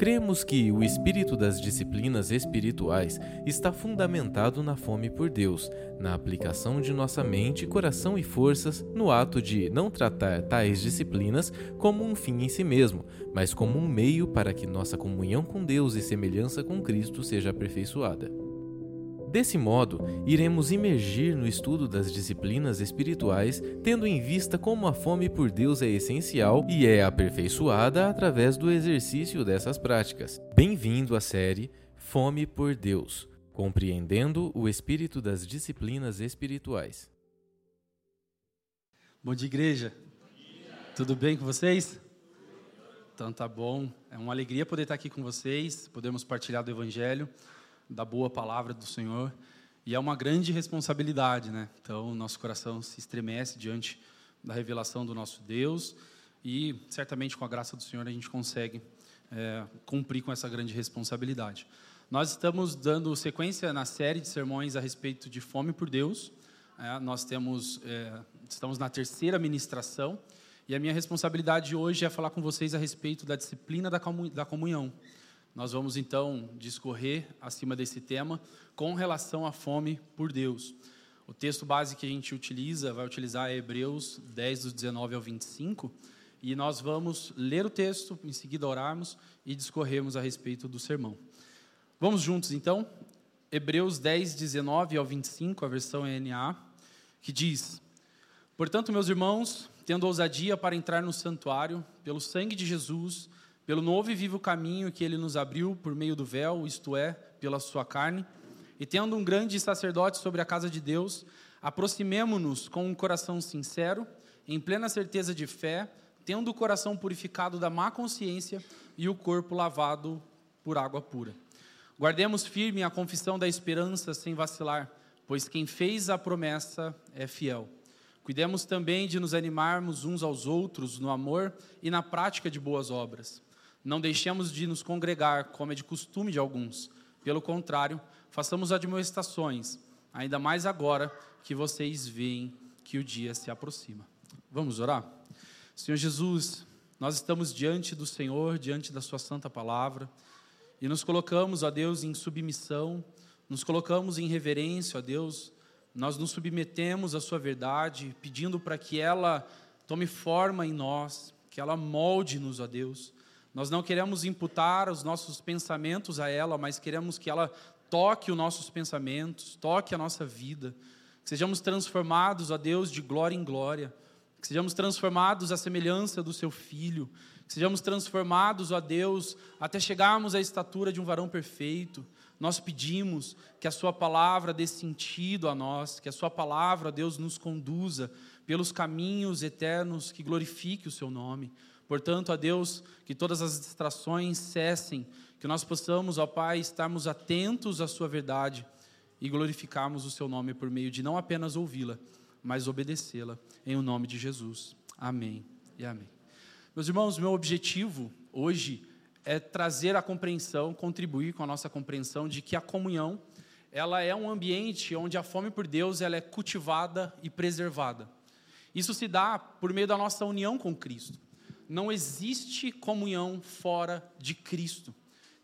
Cremos que o espírito das disciplinas espirituais está fundamentado na fome por Deus, na aplicação de nossa mente, coração e forças no ato de não tratar tais disciplinas como um fim em si mesmo, mas como um meio para que nossa comunhão com Deus e semelhança com Cristo seja aperfeiçoada. Desse modo, iremos imergir no estudo das disciplinas espirituais, tendo em vista como a fome por Deus é essencial e é aperfeiçoada através do exercício dessas práticas. Bem-vindo à série Fome por Deus Compreendendo o Espírito das Disciplinas Espirituais. Bom dia, igreja. Tudo bem com vocês? Então tá bom. É uma alegria poder estar aqui com vocês, podemos partilhar do Evangelho da boa palavra do Senhor. E é uma grande responsabilidade, né? Então, nosso coração se estremece diante da revelação do nosso Deus e certamente com a graça do Senhor a gente consegue é, cumprir com essa grande responsabilidade. Nós estamos dando sequência na série de sermões a respeito de fome por Deus. É, nós temos, é, estamos na terceira ministração e a minha responsabilidade hoje é falar com vocês a respeito da disciplina da comunhão. Nós vamos então discorrer acima desse tema com relação à fome por Deus. O texto base que a gente utiliza, vai utilizar Hebreus 10, dos 19 ao 25, e nós vamos ler o texto, em seguida orarmos e discorrermos a respeito do sermão. Vamos juntos então? Hebreus 10, 19 ao 25, a versão NA, que diz: Portanto, meus irmãos, tendo ousadia para entrar no santuário, pelo sangue de Jesus, pelo novo e vivo caminho que ele nos abriu por meio do véu, isto é, pela sua carne, e tendo um grande sacerdote sobre a casa de Deus, aproximemo-nos com um coração sincero, em plena certeza de fé, tendo o coração purificado da má consciência e o corpo lavado por água pura. Guardemos firme a confissão da esperança sem vacilar, pois quem fez a promessa é fiel. Cuidemos também de nos animarmos uns aos outros no amor e na prática de boas obras. Não deixemos de nos congregar, como é de costume de alguns. Pelo contrário, façamos admoestações, ainda mais agora que vocês veem que o dia se aproxima. Vamos orar? Senhor Jesus, nós estamos diante do Senhor, diante da Sua santa palavra, e nos colocamos, ó Deus, em submissão, nos colocamos em reverência, ó Deus, nós nos submetemos à Sua verdade, pedindo para que ela tome forma em nós, que ela molde-nos, ó Deus nós não queremos imputar os nossos pensamentos a ela, mas queremos que ela toque os nossos pensamentos, toque a nossa vida, que sejamos transformados, a Deus, de glória em glória, que sejamos transformados à semelhança do seu filho, que sejamos transformados, ó Deus, até chegarmos à estatura de um varão perfeito. Nós pedimos que a Sua palavra dê sentido a nós, que a Sua palavra, Deus, nos conduza pelos caminhos eternos que glorifique o Seu nome. Portanto, a Deus, que todas as distrações cessem, que nós possamos, ó Pai, estarmos atentos à Sua verdade e glorificarmos o Seu nome por meio de não apenas ouvi-la, mas obedecê-la, em o nome de Jesus. Amém e amém. Meus irmãos, meu objetivo hoje é trazer a compreensão, contribuir com a nossa compreensão de que a comunhão, ela é um ambiente onde a fome por Deus ela é cultivada e preservada. Isso se dá por meio da nossa união com Cristo não existe comunhão fora de Cristo.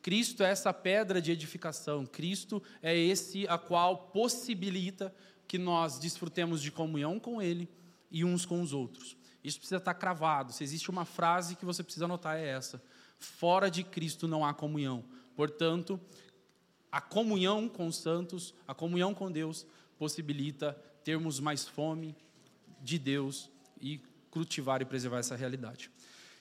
Cristo é essa pedra de edificação, Cristo é esse a qual possibilita que nós desfrutemos de comunhão com Ele e uns com os outros. Isso precisa estar cravado. Se existe uma frase que você precisa anotar, é essa: fora de Cristo não há comunhão. Portanto, a comunhão com os santos, a comunhão com Deus, possibilita termos mais fome de Deus e cultivar e preservar essa realidade.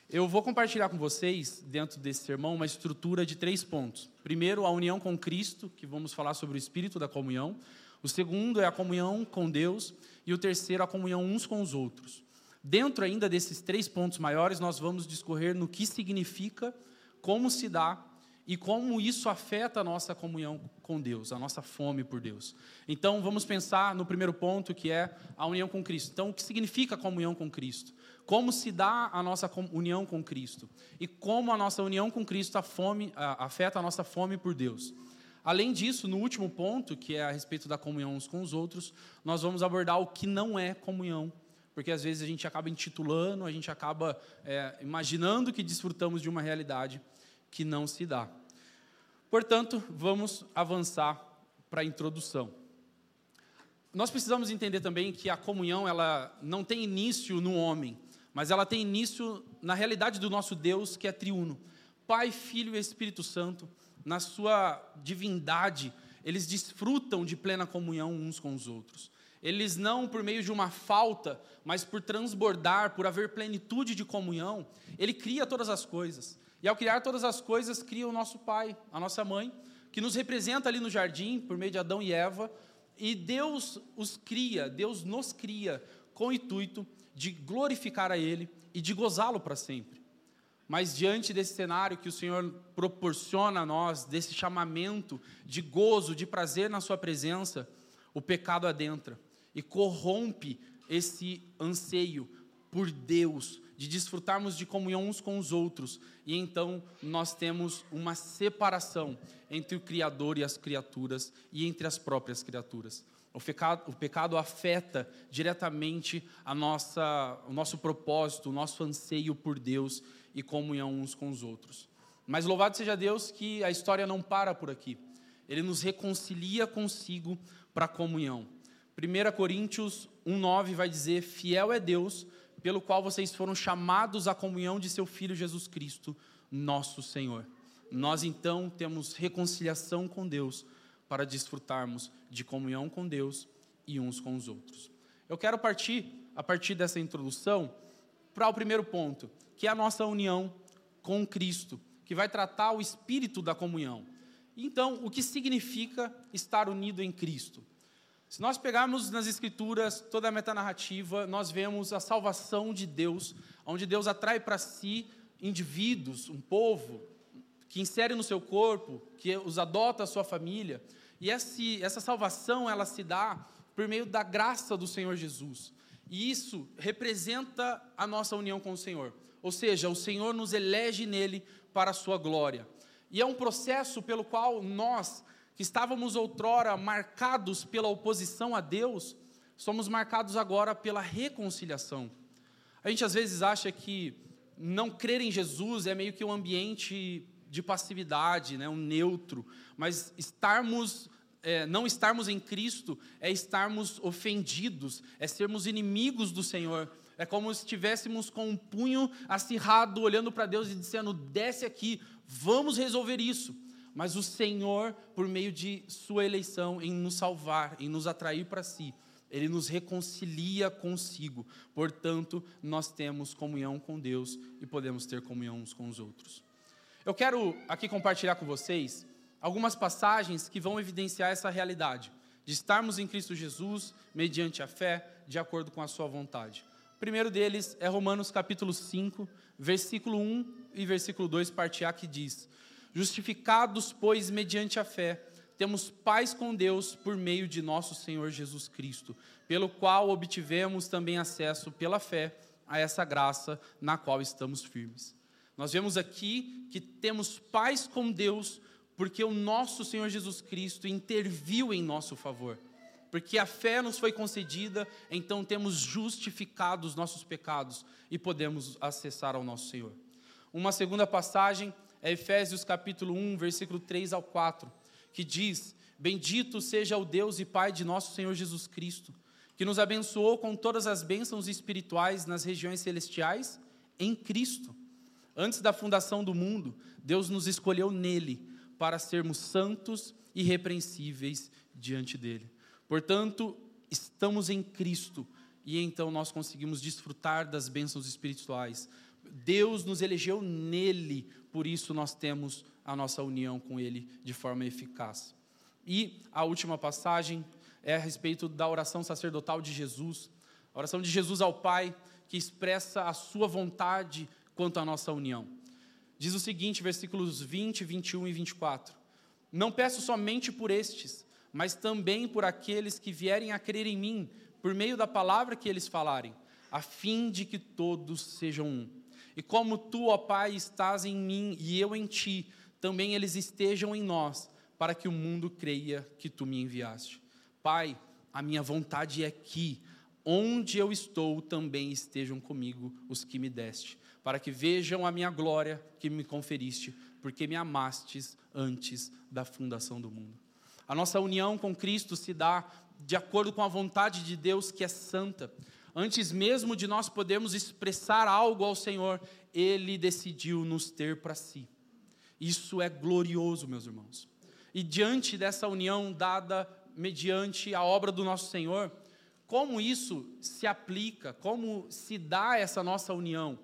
Eu vou compartilhar com vocês, dentro desse sermão, uma estrutura de três pontos. Primeiro, a união com Cristo, que vamos falar sobre o espírito da comunhão. O segundo é a comunhão com Deus. E o terceiro, a comunhão uns com os outros. Dentro ainda desses três pontos maiores, nós vamos discorrer no que significa, como se dá e como isso afeta a nossa comunhão com Deus, a nossa fome por Deus. Então, vamos pensar no primeiro ponto, que é a união com Cristo. Então, o que significa a comunhão com Cristo? Como se dá a nossa união com Cristo e como a nossa união com Cristo fome, afeta a nossa fome por Deus. Além disso, no último ponto, que é a respeito da comunhão uns com os outros, nós vamos abordar o que não é comunhão, porque às vezes a gente acaba intitulando, a gente acaba é, imaginando que desfrutamos de uma realidade que não se dá. Portanto, vamos avançar para a introdução. Nós precisamos entender também que a comunhão ela não tem início no homem, mas ela tem início na realidade do nosso Deus, que é triuno. Pai, Filho e Espírito Santo, na sua divindade, eles desfrutam de plena comunhão uns com os outros. Eles não por meio de uma falta, mas por transbordar, por haver plenitude de comunhão, ele cria todas as coisas. E ao criar todas as coisas, cria o nosso pai, a nossa mãe, que nos representa ali no jardim, por meio de Adão e Eva, e Deus os cria, Deus nos cria com o intuito de glorificar a Ele e de gozá-lo para sempre. Mas diante desse cenário que o Senhor proporciona a nós, desse chamamento de gozo, de prazer na Sua presença, o pecado adentra e corrompe esse anseio por Deus, de desfrutarmos de comunhão uns com os outros, e então nós temos uma separação entre o Criador e as criaturas e entre as próprias criaturas. O pecado, o pecado afeta diretamente a nossa, o nosso propósito, o nosso anseio por Deus e comunhão uns com os outros. Mas louvado seja Deus que a história não para por aqui. Ele nos reconcilia consigo para a comunhão. 1 Coríntios 1,9 vai dizer: Fiel é Deus pelo qual vocês foram chamados à comunhão de seu Filho Jesus Cristo, nosso Senhor. Nós então temos reconciliação com Deus para desfrutarmos de comunhão com Deus e uns com os outros. Eu quero partir, a partir dessa introdução, para o primeiro ponto, que é a nossa união com Cristo, que vai tratar o espírito da comunhão. Então, o que significa estar unido em Cristo? Se nós pegarmos nas Escrituras toda a metanarrativa, nós vemos a salvação de Deus, onde Deus atrai para si indivíduos, um povo, que insere no seu corpo, que os adota a sua família. E esse, essa salvação, ela se dá por meio da graça do Senhor Jesus. E isso representa a nossa união com o Senhor. Ou seja, o Senhor nos elege nele para a sua glória. E é um processo pelo qual nós que estávamos outrora marcados pela oposição a Deus, somos marcados agora pela reconciliação. A gente às vezes acha que não crer em Jesus é meio que um ambiente de passividade, né, um neutro, mas estarmos é, não estarmos em Cristo é estarmos ofendidos, é sermos inimigos do Senhor. É como se estivéssemos com um punho acirrado, olhando para Deus e dizendo: desce aqui, vamos resolver isso mas o Senhor, por meio de Sua eleição, em nos salvar, em nos atrair para si, Ele nos reconcilia consigo. Portanto, nós temos comunhão com Deus e podemos ter comunhão uns com os outros. Eu quero aqui compartilhar com vocês algumas passagens que vão evidenciar essa realidade de estarmos em Cristo Jesus mediante a fé, de acordo com a Sua vontade. O primeiro deles é Romanos capítulo 5, versículo 1 e versículo 2, parte A, que diz: Justificados, pois, mediante a fé, temos paz com Deus por meio de nosso Senhor Jesus Cristo, pelo qual obtivemos também acesso pela fé a essa graça na qual estamos firmes. Nós vemos aqui que temos paz com Deus porque o nosso Senhor Jesus Cristo interviu em nosso favor. Porque a fé nos foi concedida, então temos justificado os nossos pecados e podemos acessar ao nosso Senhor. Uma segunda passagem é Efésios capítulo 1, versículo 3 ao 4, que diz: Bendito seja o Deus e Pai de nosso Senhor Jesus Cristo, que nos abençoou com todas as bênçãos espirituais nas regiões celestiais em Cristo. Antes da fundação do mundo, Deus nos escolheu nele para sermos santos e irrepreensíveis diante dele. Portanto, estamos em Cristo e então nós conseguimos desfrutar das bênçãos espirituais. Deus nos elegeu nele por isso nós temos a nossa união com Ele de forma eficaz. E a última passagem é a respeito da oração sacerdotal de Jesus, a oração de Jesus ao Pai, que expressa a sua vontade quanto à nossa união. Diz o seguinte, versículos 20, 21 e 24: Não peço somente por estes, mas também por aqueles que vierem a crer em mim, por meio da palavra que eles falarem, a fim de que todos sejam um e como tu, ó Pai, estás em mim e eu em ti, também eles estejam em nós, para que o mundo creia que tu me enviaste. Pai, a minha vontade é que onde eu estou também estejam comigo os que me deste, para que vejam a minha glória que me conferiste, porque me amastes antes da fundação do mundo. A nossa união com Cristo se dá de acordo com a vontade de Deus que é santa. Antes mesmo de nós podermos expressar algo ao Senhor, Ele decidiu nos ter para si. Isso é glorioso, meus irmãos. E diante dessa união dada mediante a obra do nosso Senhor, como isso se aplica, como se dá essa nossa união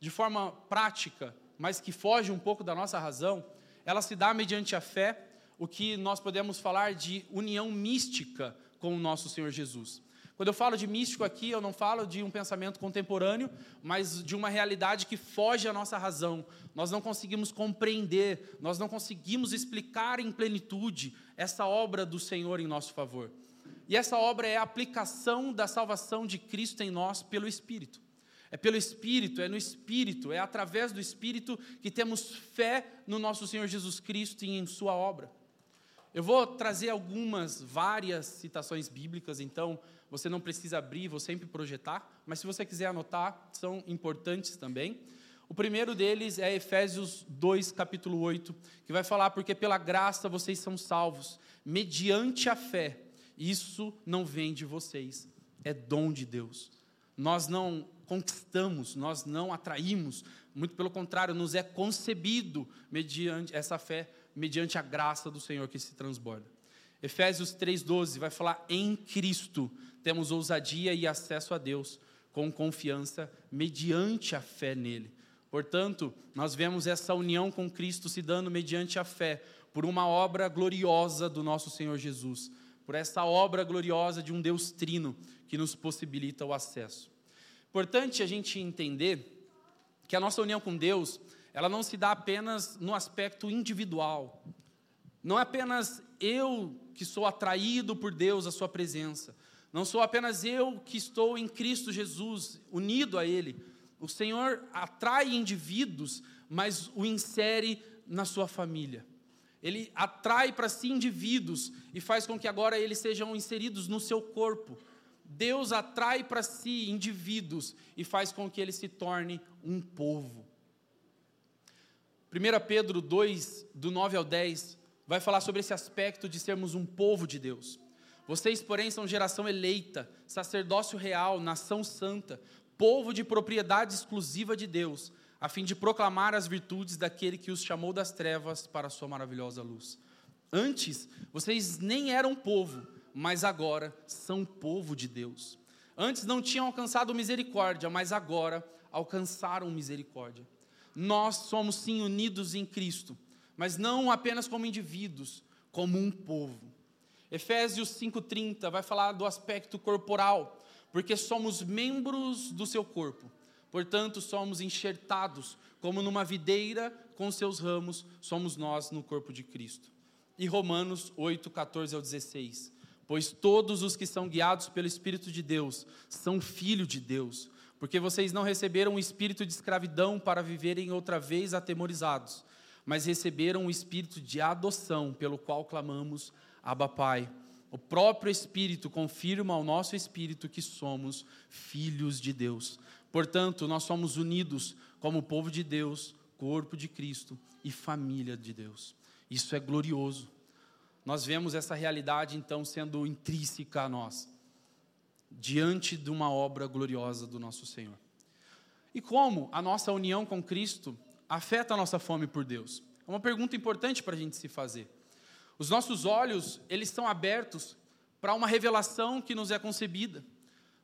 de forma prática, mas que foge um pouco da nossa razão, ela se dá mediante a fé, o que nós podemos falar de união mística com o nosso Senhor Jesus. Quando eu falo de místico aqui, eu não falo de um pensamento contemporâneo, mas de uma realidade que foge à nossa razão. Nós não conseguimos compreender, nós não conseguimos explicar em plenitude essa obra do Senhor em nosso favor. E essa obra é a aplicação da salvação de Cristo em nós pelo Espírito. É pelo Espírito, é no Espírito, é através do Espírito que temos fé no nosso Senhor Jesus Cristo e em Sua obra. Eu vou trazer algumas, várias citações bíblicas, então você não precisa abrir, vou sempre projetar, mas se você quiser anotar, são importantes também. O primeiro deles é Efésios 2, capítulo 8, que vai falar: Porque pela graça vocês são salvos, mediante a fé. Isso não vem de vocês, é dom de Deus. Nós não conquistamos, nós não atraímos, muito pelo contrário, nos é concebido mediante essa fé, mediante a graça do Senhor que se transborda. Efésios 3,12 vai falar: em Cristo temos ousadia e acesso a Deus com confiança, mediante a fé nele. Portanto, nós vemos essa união com Cristo se dando mediante a fé, por uma obra gloriosa do nosso Senhor Jesus, por essa obra gloriosa de um Deus trino que nos possibilita o acesso. Importante a gente entender que a nossa união com Deus, ela não se dá apenas no aspecto individual. Não é apenas eu que sou atraído por Deus à sua presença. Não sou apenas eu que estou em Cristo Jesus, unido a Ele. O Senhor atrai indivíduos, mas o insere na sua família. Ele atrai para si indivíduos e faz com que agora eles sejam inseridos no seu corpo. Deus atrai para si indivíduos e faz com que ele se torne um povo. 1 Pedro 2, do 9 ao 10, vai falar sobre esse aspecto de sermos um povo de Deus. Vocês, porém, são geração eleita, sacerdócio real, nação santa, povo de propriedade exclusiva de Deus, a fim de proclamar as virtudes daquele que os chamou das trevas para a sua maravilhosa luz. Antes, vocês nem eram povo, mas agora são povo de Deus. Antes não tinham alcançado misericórdia, mas agora alcançaram misericórdia. Nós somos sim unidos em Cristo, mas não apenas como indivíduos, como um povo. Efésios 5,30 vai falar do aspecto corporal, porque somos membros do seu corpo. Portanto, somos enxertados como numa videira com seus ramos, somos nós no corpo de Cristo. E Romanos 8, 14 ao 16. Pois todos os que são guiados pelo Espírito de Deus são filhos de Deus, porque vocês não receberam o espírito de escravidão para viverem outra vez atemorizados, mas receberam o espírito de adoção, pelo qual clamamos Abba Pai. O próprio Espírito confirma ao nosso espírito que somos filhos de Deus. Portanto, nós somos unidos como povo de Deus, corpo de Cristo e família de Deus. Isso é glorioso. Nós vemos essa realidade então sendo intrínseca a nós, diante de uma obra gloriosa do nosso Senhor. E como a nossa união com Cristo afeta a nossa fome por Deus? É uma pergunta importante para a gente se fazer. Os nossos olhos, eles estão abertos para uma revelação que nos é concebida.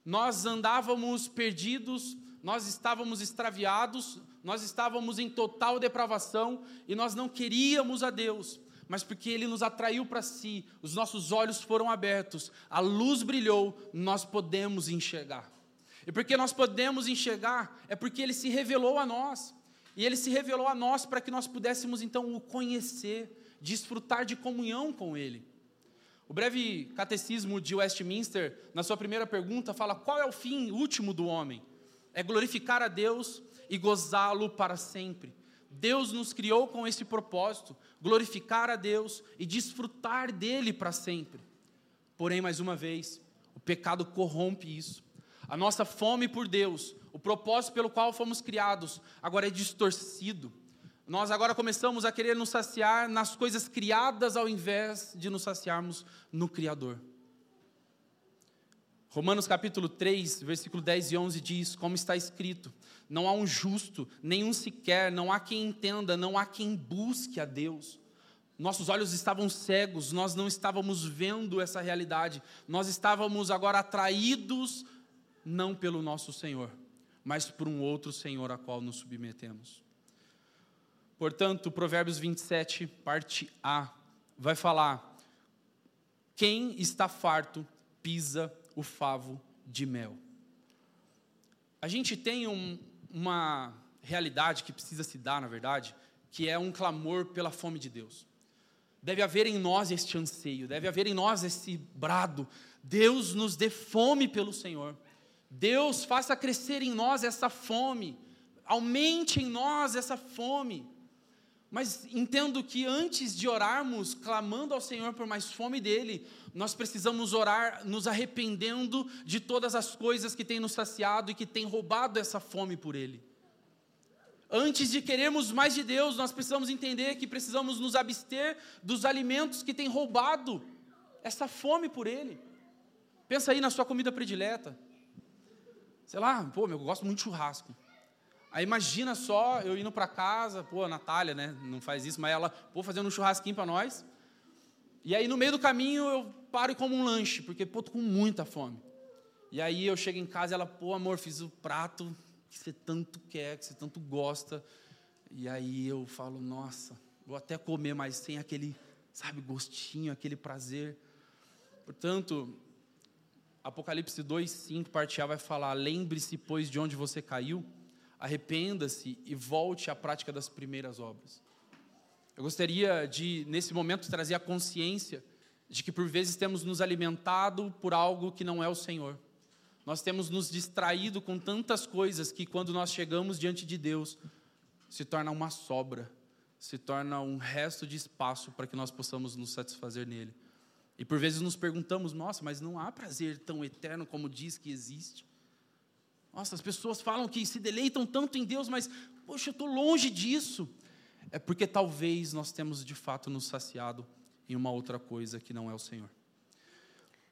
Nós andávamos perdidos, nós estávamos extraviados, nós estávamos em total depravação e nós não queríamos a Deus, mas porque Ele nos atraiu para si, os nossos olhos foram abertos, a luz brilhou, nós podemos enxergar. E porque nós podemos enxergar, é porque Ele se revelou a nós. E Ele se revelou a nós para que nós pudéssemos então o conhecer desfrutar de comunhão com Ele. O breve catecismo de Westminster, na sua primeira pergunta, fala: qual é o fim último do homem? É glorificar a Deus e gozá-lo para sempre. Deus nos criou com esse propósito, glorificar a Deus e desfrutar dele para sempre. Porém, mais uma vez, o pecado corrompe isso. A nossa fome por Deus, o propósito pelo qual fomos criados, agora é distorcido. Nós agora começamos a querer nos saciar nas coisas criadas ao invés de nos saciarmos no Criador. Romanos capítulo 3, versículo 10 e 11 diz: Como está escrito, não há um justo, nenhum sequer, não há quem entenda, não há quem busque a Deus. Nossos olhos estavam cegos, nós não estávamos vendo essa realidade, nós estávamos agora atraídos, não pelo nosso Senhor, mas por um outro Senhor a qual nos submetemos. Portanto, Provérbios 27, parte A, vai falar: quem está farto pisa o favo de mel. A gente tem um, uma realidade que precisa se dar, na verdade, que é um clamor pela fome de Deus. Deve haver em nós este anseio, deve haver em nós esse brado. Deus nos dê fome pelo Senhor. Deus faça crescer em nós essa fome. Aumente em nós essa fome. Mas entendo que antes de orarmos, clamando ao Senhor por mais fome dele, nós precisamos orar nos arrependendo de todas as coisas que têm nos saciado e que têm roubado essa fome por ele. Antes de querermos mais de Deus, nós precisamos entender que precisamos nos abster dos alimentos que têm roubado essa fome por ele. Pensa aí na sua comida predileta. Sei lá, pô, eu gosto muito de churrasco. Aí imagina só eu indo para casa, pô, a Natália, né, não faz isso, mas ela, pô, fazendo um churrasquinho para nós. E aí no meio do caminho eu paro e como um lanche, porque, pô, tô com muita fome. E aí eu chego em casa e ela, pô, amor, fiz o prato que você tanto quer, que você tanto gosta. E aí eu falo, nossa, vou até comer, mas sem aquele, sabe, gostinho, aquele prazer. Portanto, Apocalipse 2, 5, parte A vai falar: Lembre-se, pois, de onde você caiu arrependa-se e volte à prática das primeiras obras. Eu gostaria de, nesse momento, trazer a consciência de que por vezes temos nos alimentado por algo que não é o Senhor. Nós temos nos distraído com tantas coisas que, quando nós chegamos diante de Deus, se torna uma sobra, se torna um resto de espaço para que nós possamos nos satisfazer nele. E por vezes nos perguntamos: nossa, mas não há prazer tão eterno como diz que existe. Nossa, as pessoas falam que se deleitam tanto em Deus, mas, poxa, eu estou longe disso. É porque talvez nós temos de fato nos saciado em uma outra coisa que não é o Senhor.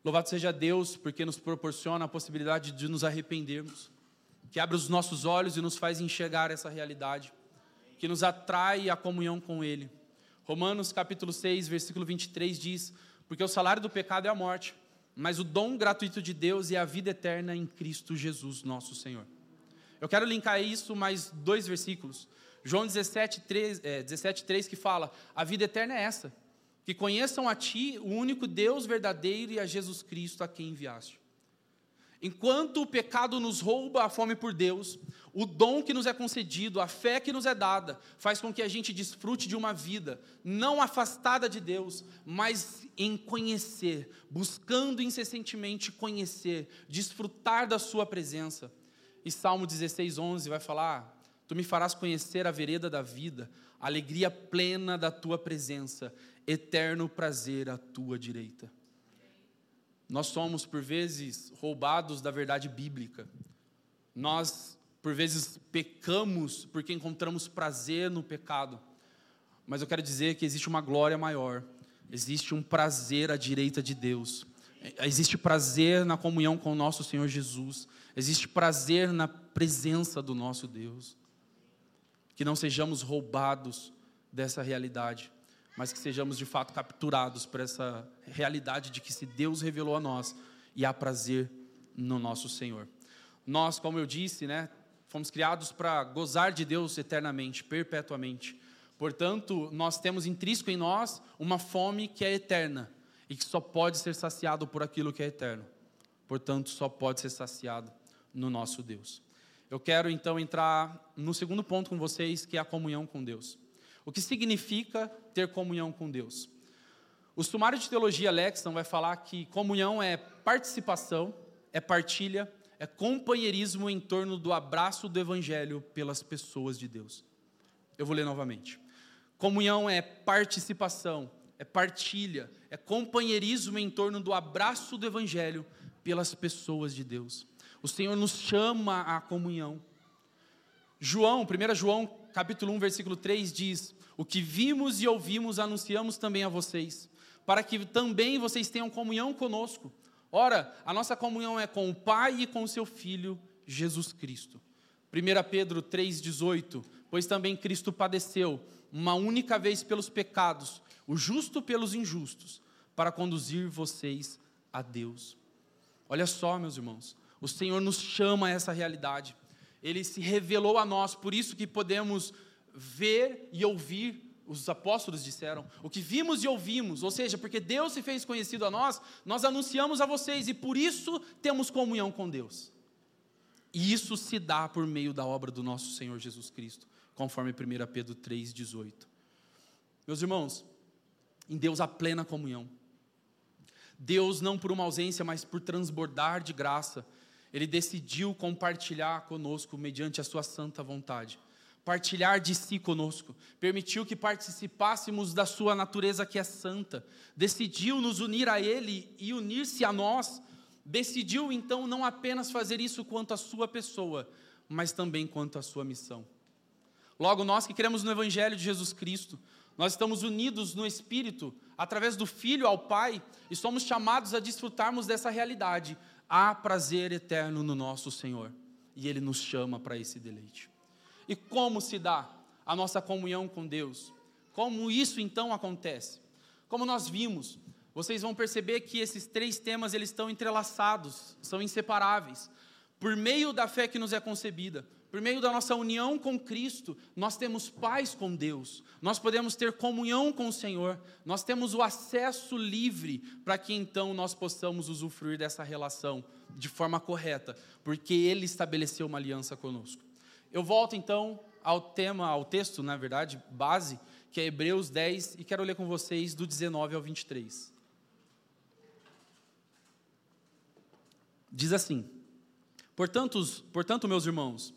Louvado seja Deus, porque nos proporciona a possibilidade de nos arrependermos, que abre os nossos olhos e nos faz enxergar essa realidade, que nos atrai à comunhão com Ele. Romanos capítulo 6, versículo 23 diz: Porque o salário do pecado é a morte, mas o dom gratuito de Deus é a vida eterna em Cristo Jesus, nosso Senhor. Eu quero linkar isso mais dois versículos. João 17, 3, é, 17, 3 que fala: A vida eterna é essa, que conheçam a Ti, o único Deus verdadeiro, e a Jesus Cristo, a quem enviaste. Enquanto o pecado nos rouba a fome por Deus, o dom que nos é concedido, a fé que nos é dada, faz com que a gente desfrute de uma vida não afastada de Deus, mas em conhecer, buscando incessantemente conhecer, desfrutar da Sua presença. E Salmo 16, 11 vai falar: Tu me farás conhecer a vereda da vida, a alegria plena da Tua presença, eterno prazer à Tua direita. Nós somos, por vezes, roubados da verdade bíblica. Nós, por vezes, pecamos porque encontramos prazer no pecado. Mas eu quero dizer que existe uma glória maior, existe um prazer à direita de Deus. Existe prazer na comunhão com o nosso Senhor Jesus. Existe prazer na presença do nosso Deus. Que não sejamos roubados dessa realidade mas que sejamos de fato capturados por essa realidade de que se Deus revelou a nós e há prazer no nosso Senhor. Nós, como eu disse, né, fomos criados para gozar de Deus eternamente, perpetuamente. Portanto, nós temos intrínseco em nós uma fome que é eterna e que só pode ser saciado por aquilo que é eterno. Portanto, só pode ser saciado no nosso Deus. Eu quero então entrar no segundo ponto com vocês, que é a comunhão com Deus. O que significa ter comunhão com Deus? O sumário de teologia Lexon vai falar que comunhão é participação, é partilha, é companheirismo em torno do abraço do evangelho pelas pessoas de Deus. Eu vou ler novamente. Comunhão é participação, é partilha, é companheirismo em torno do abraço do evangelho pelas pessoas de Deus. O Senhor nos chama à comunhão. João, 1 João, capítulo 1, versículo 3 diz: "O que vimos e ouvimos anunciamos também a vocês, para que também vocês tenham comunhão conosco. Ora, a nossa comunhão é com o Pai e com o seu filho Jesus Cristo." 1 Pedro 3,18: Pois também Cristo padeceu uma única vez pelos pecados, o justo pelos injustos, para conduzir vocês a Deus. Olha só, meus irmãos, o Senhor nos chama a essa realidade. Ele se revelou a nós, por isso que podemos ver e ouvir os apóstolos disseram, o que vimos e ouvimos, ou seja, porque Deus se fez conhecido a nós, nós anunciamos a vocês e por isso temos comunhão com Deus. E isso se dá por meio da obra do nosso Senhor Jesus Cristo, conforme 1 Pedro 3,18. Meus irmãos, em Deus há plena comunhão. Deus, não por uma ausência, mas por transbordar de graça, Ele decidiu compartilhar conosco mediante a Sua santa vontade. Partilhar de si conosco, permitiu que participássemos da Sua natureza que é santa, decidiu nos unir a Ele e unir-se a nós, decidiu então não apenas fazer isso quanto à Sua pessoa, mas também quanto à Sua missão. Logo, nós que cremos no Evangelho de Jesus Cristo, nós estamos unidos no Espírito, através do Filho ao Pai, e somos chamados a desfrutarmos dessa realidade. Há prazer eterno no nosso Senhor, e Ele nos chama para esse deleite. E como se dá a nossa comunhão com Deus? Como isso então acontece? Como nós vimos, vocês vão perceber que esses três temas eles estão entrelaçados, são inseparáveis. Por meio da fé que nos é concebida, por meio da nossa união com Cristo, nós temos paz com Deus, nós podemos ter comunhão com o Senhor, nós temos o acesso livre para que então nós possamos usufruir dessa relação de forma correta, porque Ele estabeleceu uma aliança conosco. Eu volto então ao tema, ao texto, na verdade, base, que é Hebreus 10, e quero ler com vocês do 19 ao 23. Diz assim: Portanto, portanto meus irmãos,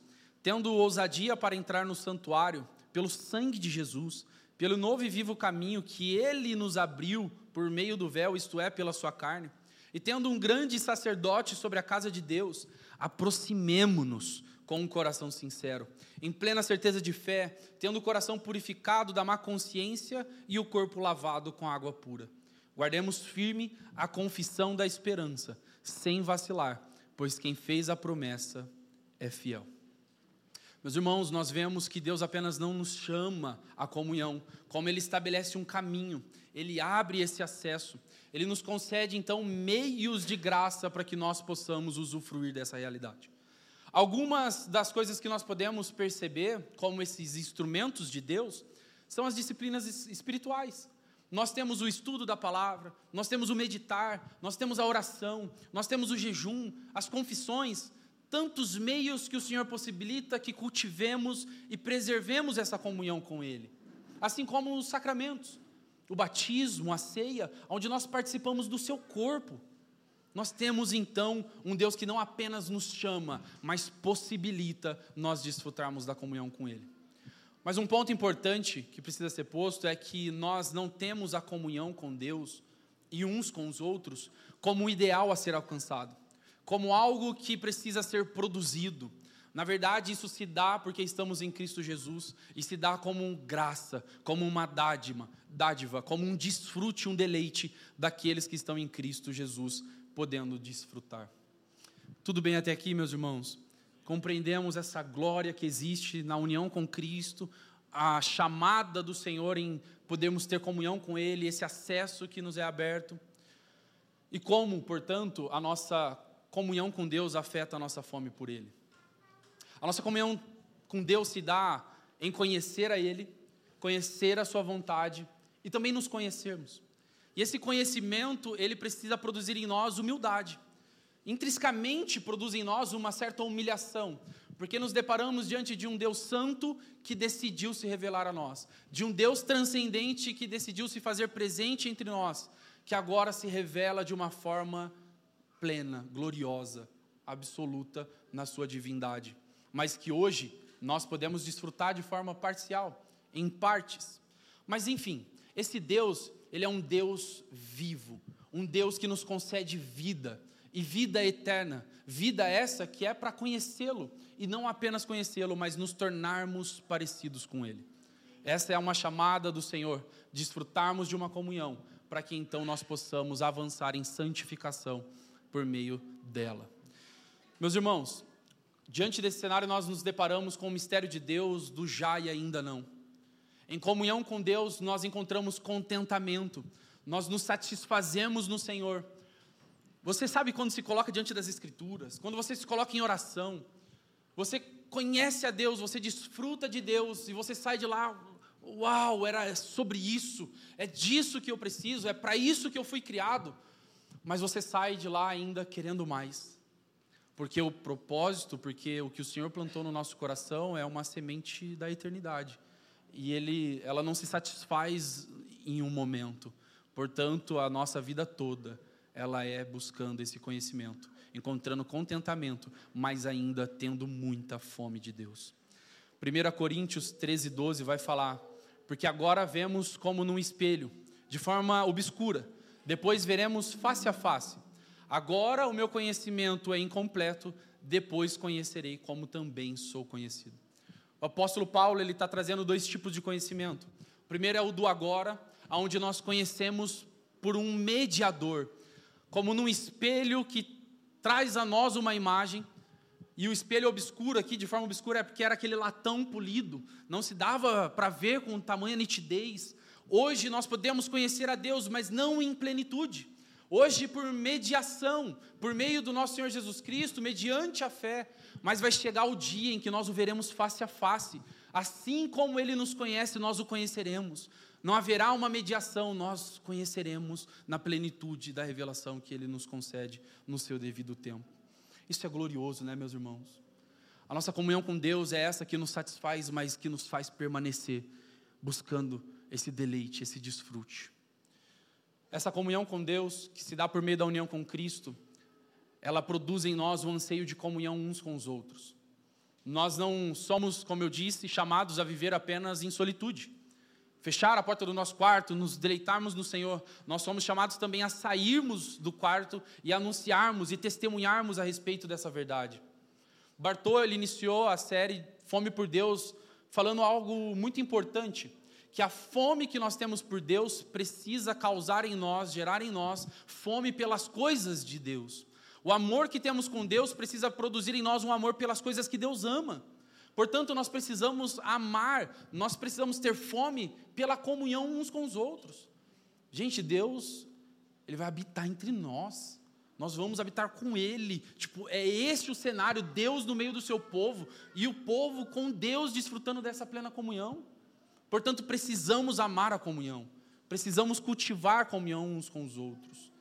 tendo ousadia para entrar no santuário, pelo sangue de Jesus, pelo novo e vivo caminho que ele nos abriu por meio do véu, isto é, pela sua carne, e tendo um grande sacerdote sobre a casa de Deus, aproximemo-nos com um coração sincero, em plena certeza de fé, tendo o coração purificado da má consciência e o corpo lavado com água pura. Guardemos firme a confissão da esperança, sem vacilar, pois quem fez a promessa é fiel. Meus irmãos, nós vemos que Deus apenas não nos chama à comunhão, como Ele estabelece um caminho, Ele abre esse acesso, Ele nos concede então meios de graça para que nós possamos usufruir dessa realidade. Algumas das coisas que nós podemos perceber como esses instrumentos de Deus são as disciplinas espirituais. Nós temos o estudo da palavra, nós temos o meditar, nós temos a oração, nós temos o jejum, as confissões, tantos meios que o Senhor possibilita que cultivemos e preservemos essa comunhão com Ele. Assim como os sacramentos, o batismo, a ceia, onde nós participamos do seu corpo. Nós temos então um Deus que não apenas nos chama, mas possibilita nós desfrutarmos da comunhão com Ele. Mas um ponto importante que precisa ser posto é que nós não temos a comunhão com Deus e uns com os outros como um ideal a ser alcançado como algo que precisa ser produzido. Na verdade, isso se dá porque estamos em Cristo Jesus e se dá como graça, como uma dádiva, dádiva, como um desfrute, um deleite daqueles que estão em Cristo Jesus, podendo desfrutar. Tudo bem até aqui, meus irmãos? Compreendemos essa glória que existe na união com Cristo, a chamada do Senhor em podermos ter comunhão com Ele, esse acesso que nos é aberto. E como, portanto, a nossa comunhão com Deus afeta a nossa fome por Ele. A nossa comunhão com Deus se dá em conhecer a Ele, conhecer a Sua vontade e também nos conhecermos. E esse conhecimento, ele precisa produzir em nós humildade. Intrinsecamente produz em nós uma certa humilhação, porque nos deparamos diante de um Deus santo que decidiu se revelar a nós, de um Deus transcendente que decidiu se fazer presente entre nós, que agora se revela de uma forma plena, gloriosa, absoluta na sua divindade, mas que hoje nós podemos desfrutar de forma parcial, em partes. Mas enfim, esse Deus, ele é um Deus vivo, um Deus que nos concede vida e vida eterna. Vida essa que é para conhecê-lo e não apenas conhecê-lo, mas nos tornarmos parecidos com ele. Essa é uma chamada do Senhor, desfrutarmos de uma comunhão, para que então nós possamos avançar em santificação por meio dela. Meus irmãos, diante desse cenário nós nos deparamos com o mistério de Deus do já e ainda não. Em comunhão com Deus nós encontramos contentamento, nós nos satisfazemos no Senhor. Você sabe quando se coloca diante das Escrituras, quando você se coloca em oração, você conhece a Deus, você desfruta de Deus e você sai de lá Uau, era sobre isso, é disso que eu preciso, é para isso que eu fui criado. Mas você sai de lá ainda querendo mais. Porque o propósito, porque o que o Senhor plantou no nosso coração é uma semente da eternidade. E ele, ela não se satisfaz em um momento. Portanto, a nossa vida toda, ela é buscando esse conhecimento, encontrando contentamento, mas ainda tendo muita fome de Deus. 1 Coríntios 13, 12 vai falar porque agora vemos como num espelho, de forma obscura, depois veremos face a face. Agora o meu conhecimento é incompleto, depois conhecerei como também sou conhecido. O apóstolo Paulo ele está trazendo dois tipos de conhecimento. O primeiro é o do agora, onde nós conhecemos por um mediador, como num espelho que traz a nós uma imagem e o espelho obscuro aqui, de forma obscura, é porque era aquele latão polido, não se dava para ver com tamanha nitidez. Hoje nós podemos conhecer a Deus, mas não em plenitude. Hoje, por mediação, por meio do nosso Senhor Jesus Cristo, mediante a fé, mas vai chegar o dia em que nós o veremos face a face. Assim como ele nos conhece, nós o conheceremos. Não haverá uma mediação, nós conheceremos na plenitude da revelação que ele nos concede no seu devido tempo. Isso é glorioso, né, meus irmãos? A nossa comunhão com Deus é essa que nos satisfaz, mas que nos faz permanecer buscando esse deleite, esse desfrute. Essa comunhão com Deus, que se dá por meio da união com Cristo, ela produz em nós um anseio de comunhão uns com os outros. Nós não somos, como eu disse, chamados a viver apenas em solitude fechar a porta do nosso quarto, nos deleitarmos no Senhor, nós somos chamados também a sairmos do quarto e anunciarmos e testemunharmos a respeito dessa verdade. Bartô ele iniciou a série Fome por Deus falando algo muito importante, que a fome que nós temos por Deus precisa causar em nós, gerar em nós fome pelas coisas de Deus. O amor que temos com Deus precisa produzir em nós um amor pelas coisas que Deus ama. Portanto, nós precisamos amar, nós precisamos ter fome pela comunhão uns com os outros. Gente, Deus, Ele vai habitar entre nós. Nós vamos habitar com Ele. Tipo, é esse o cenário: Deus no meio do seu povo e o povo com Deus desfrutando dessa plena comunhão. Portanto, precisamos amar a comunhão, precisamos cultivar a comunhão uns com os outros.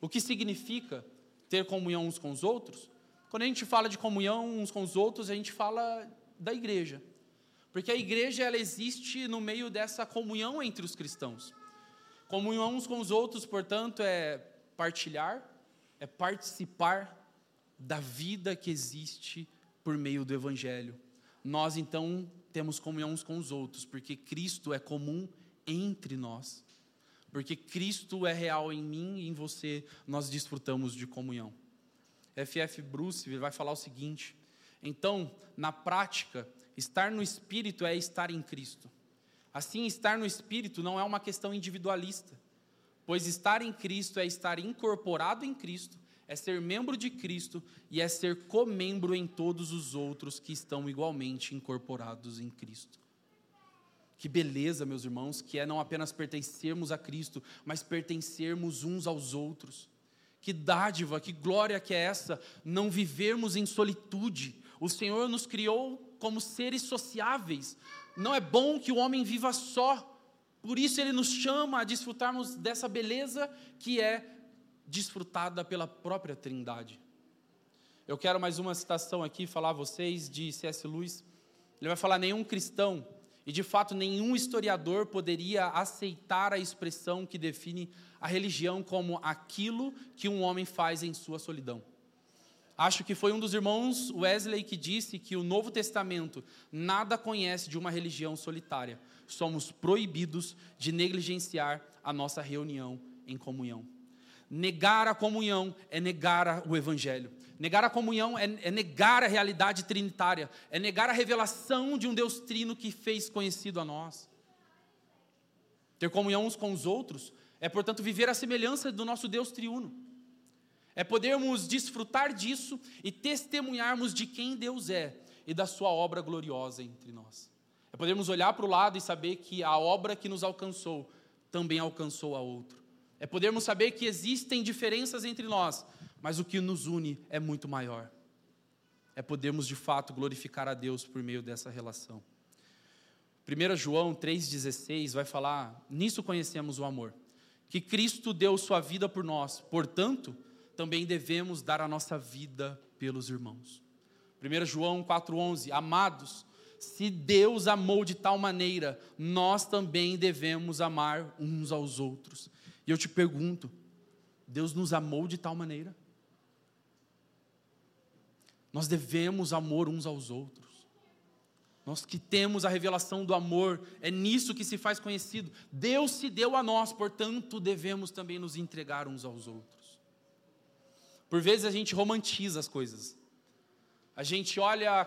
O que significa ter comunhão uns com os outros? Quando a gente fala de comunhão uns com os outros, a gente fala da igreja. Porque a igreja ela existe no meio dessa comunhão entre os cristãos. Comunhão uns com os outros, portanto, é partilhar, é participar da vida que existe por meio do evangelho. Nós então temos comunhão uns com os outros, porque Cristo é comum entre nós. Porque Cristo é real em mim e em você, nós desfrutamos de comunhão. F.F. Bruce vai falar o seguinte: então, na prática, estar no Espírito é estar em Cristo. Assim, estar no Espírito não é uma questão individualista, pois estar em Cristo é estar incorporado em Cristo, é ser membro de Cristo e é ser comembro em todos os outros que estão igualmente incorporados em Cristo. Que beleza, meus irmãos, que é não apenas pertencermos a Cristo, mas pertencermos uns aos outros. Que dádiva, que glória que é essa, não vivermos em solitude, o Senhor nos criou como seres sociáveis. Não é bom que o homem viva só. Por isso ele nos chama a desfrutarmos dessa beleza que é desfrutada pela própria Trindade. Eu quero mais uma citação aqui falar a vocês de C.S. Lewis. Ele vai falar nenhum cristão e de fato nenhum historiador poderia aceitar a expressão que define a religião como aquilo que um homem faz em sua solidão. Acho que foi um dos irmãos Wesley que disse que o Novo Testamento nada conhece de uma religião solitária. Somos proibidos de negligenciar a nossa reunião em comunhão. Negar a comunhão é negar o Evangelho. Negar a comunhão é, é, negar a realidade trinitária, é negar a revelação de um Deus trino que fez conhecido a nós. Ter comunhão uns com os outros é, portanto, viver a semelhança do nosso Deus triuno. É podermos desfrutar disso e testemunharmos de quem Deus é e da sua obra gloriosa entre nós. É podermos olhar para o lado e saber que a obra que nos alcançou também alcançou a outro. É podermos saber que existem diferenças entre nós, mas o que nos une é muito maior. É podermos de fato glorificar a Deus por meio dessa relação. 1 João 3,16 vai falar: Nisso conhecemos o amor, que Cristo deu sua vida por nós, portanto, também devemos dar a nossa vida pelos irmãos. 1 João 4,11: Amados, se Deus amou de tal maneira, nós também devemos amar uns aos outros. E eu te pergunto: Deus nos amou de tal maneira? Nós devemos amor uns aos outros. Nós que temos a revelação do amor, é nisso que se faz conhecido. Deus se deu a nós, portanto, devemos também nos entregar uns aos outros. Por vezes a gente romantiza as coisas. A gente olha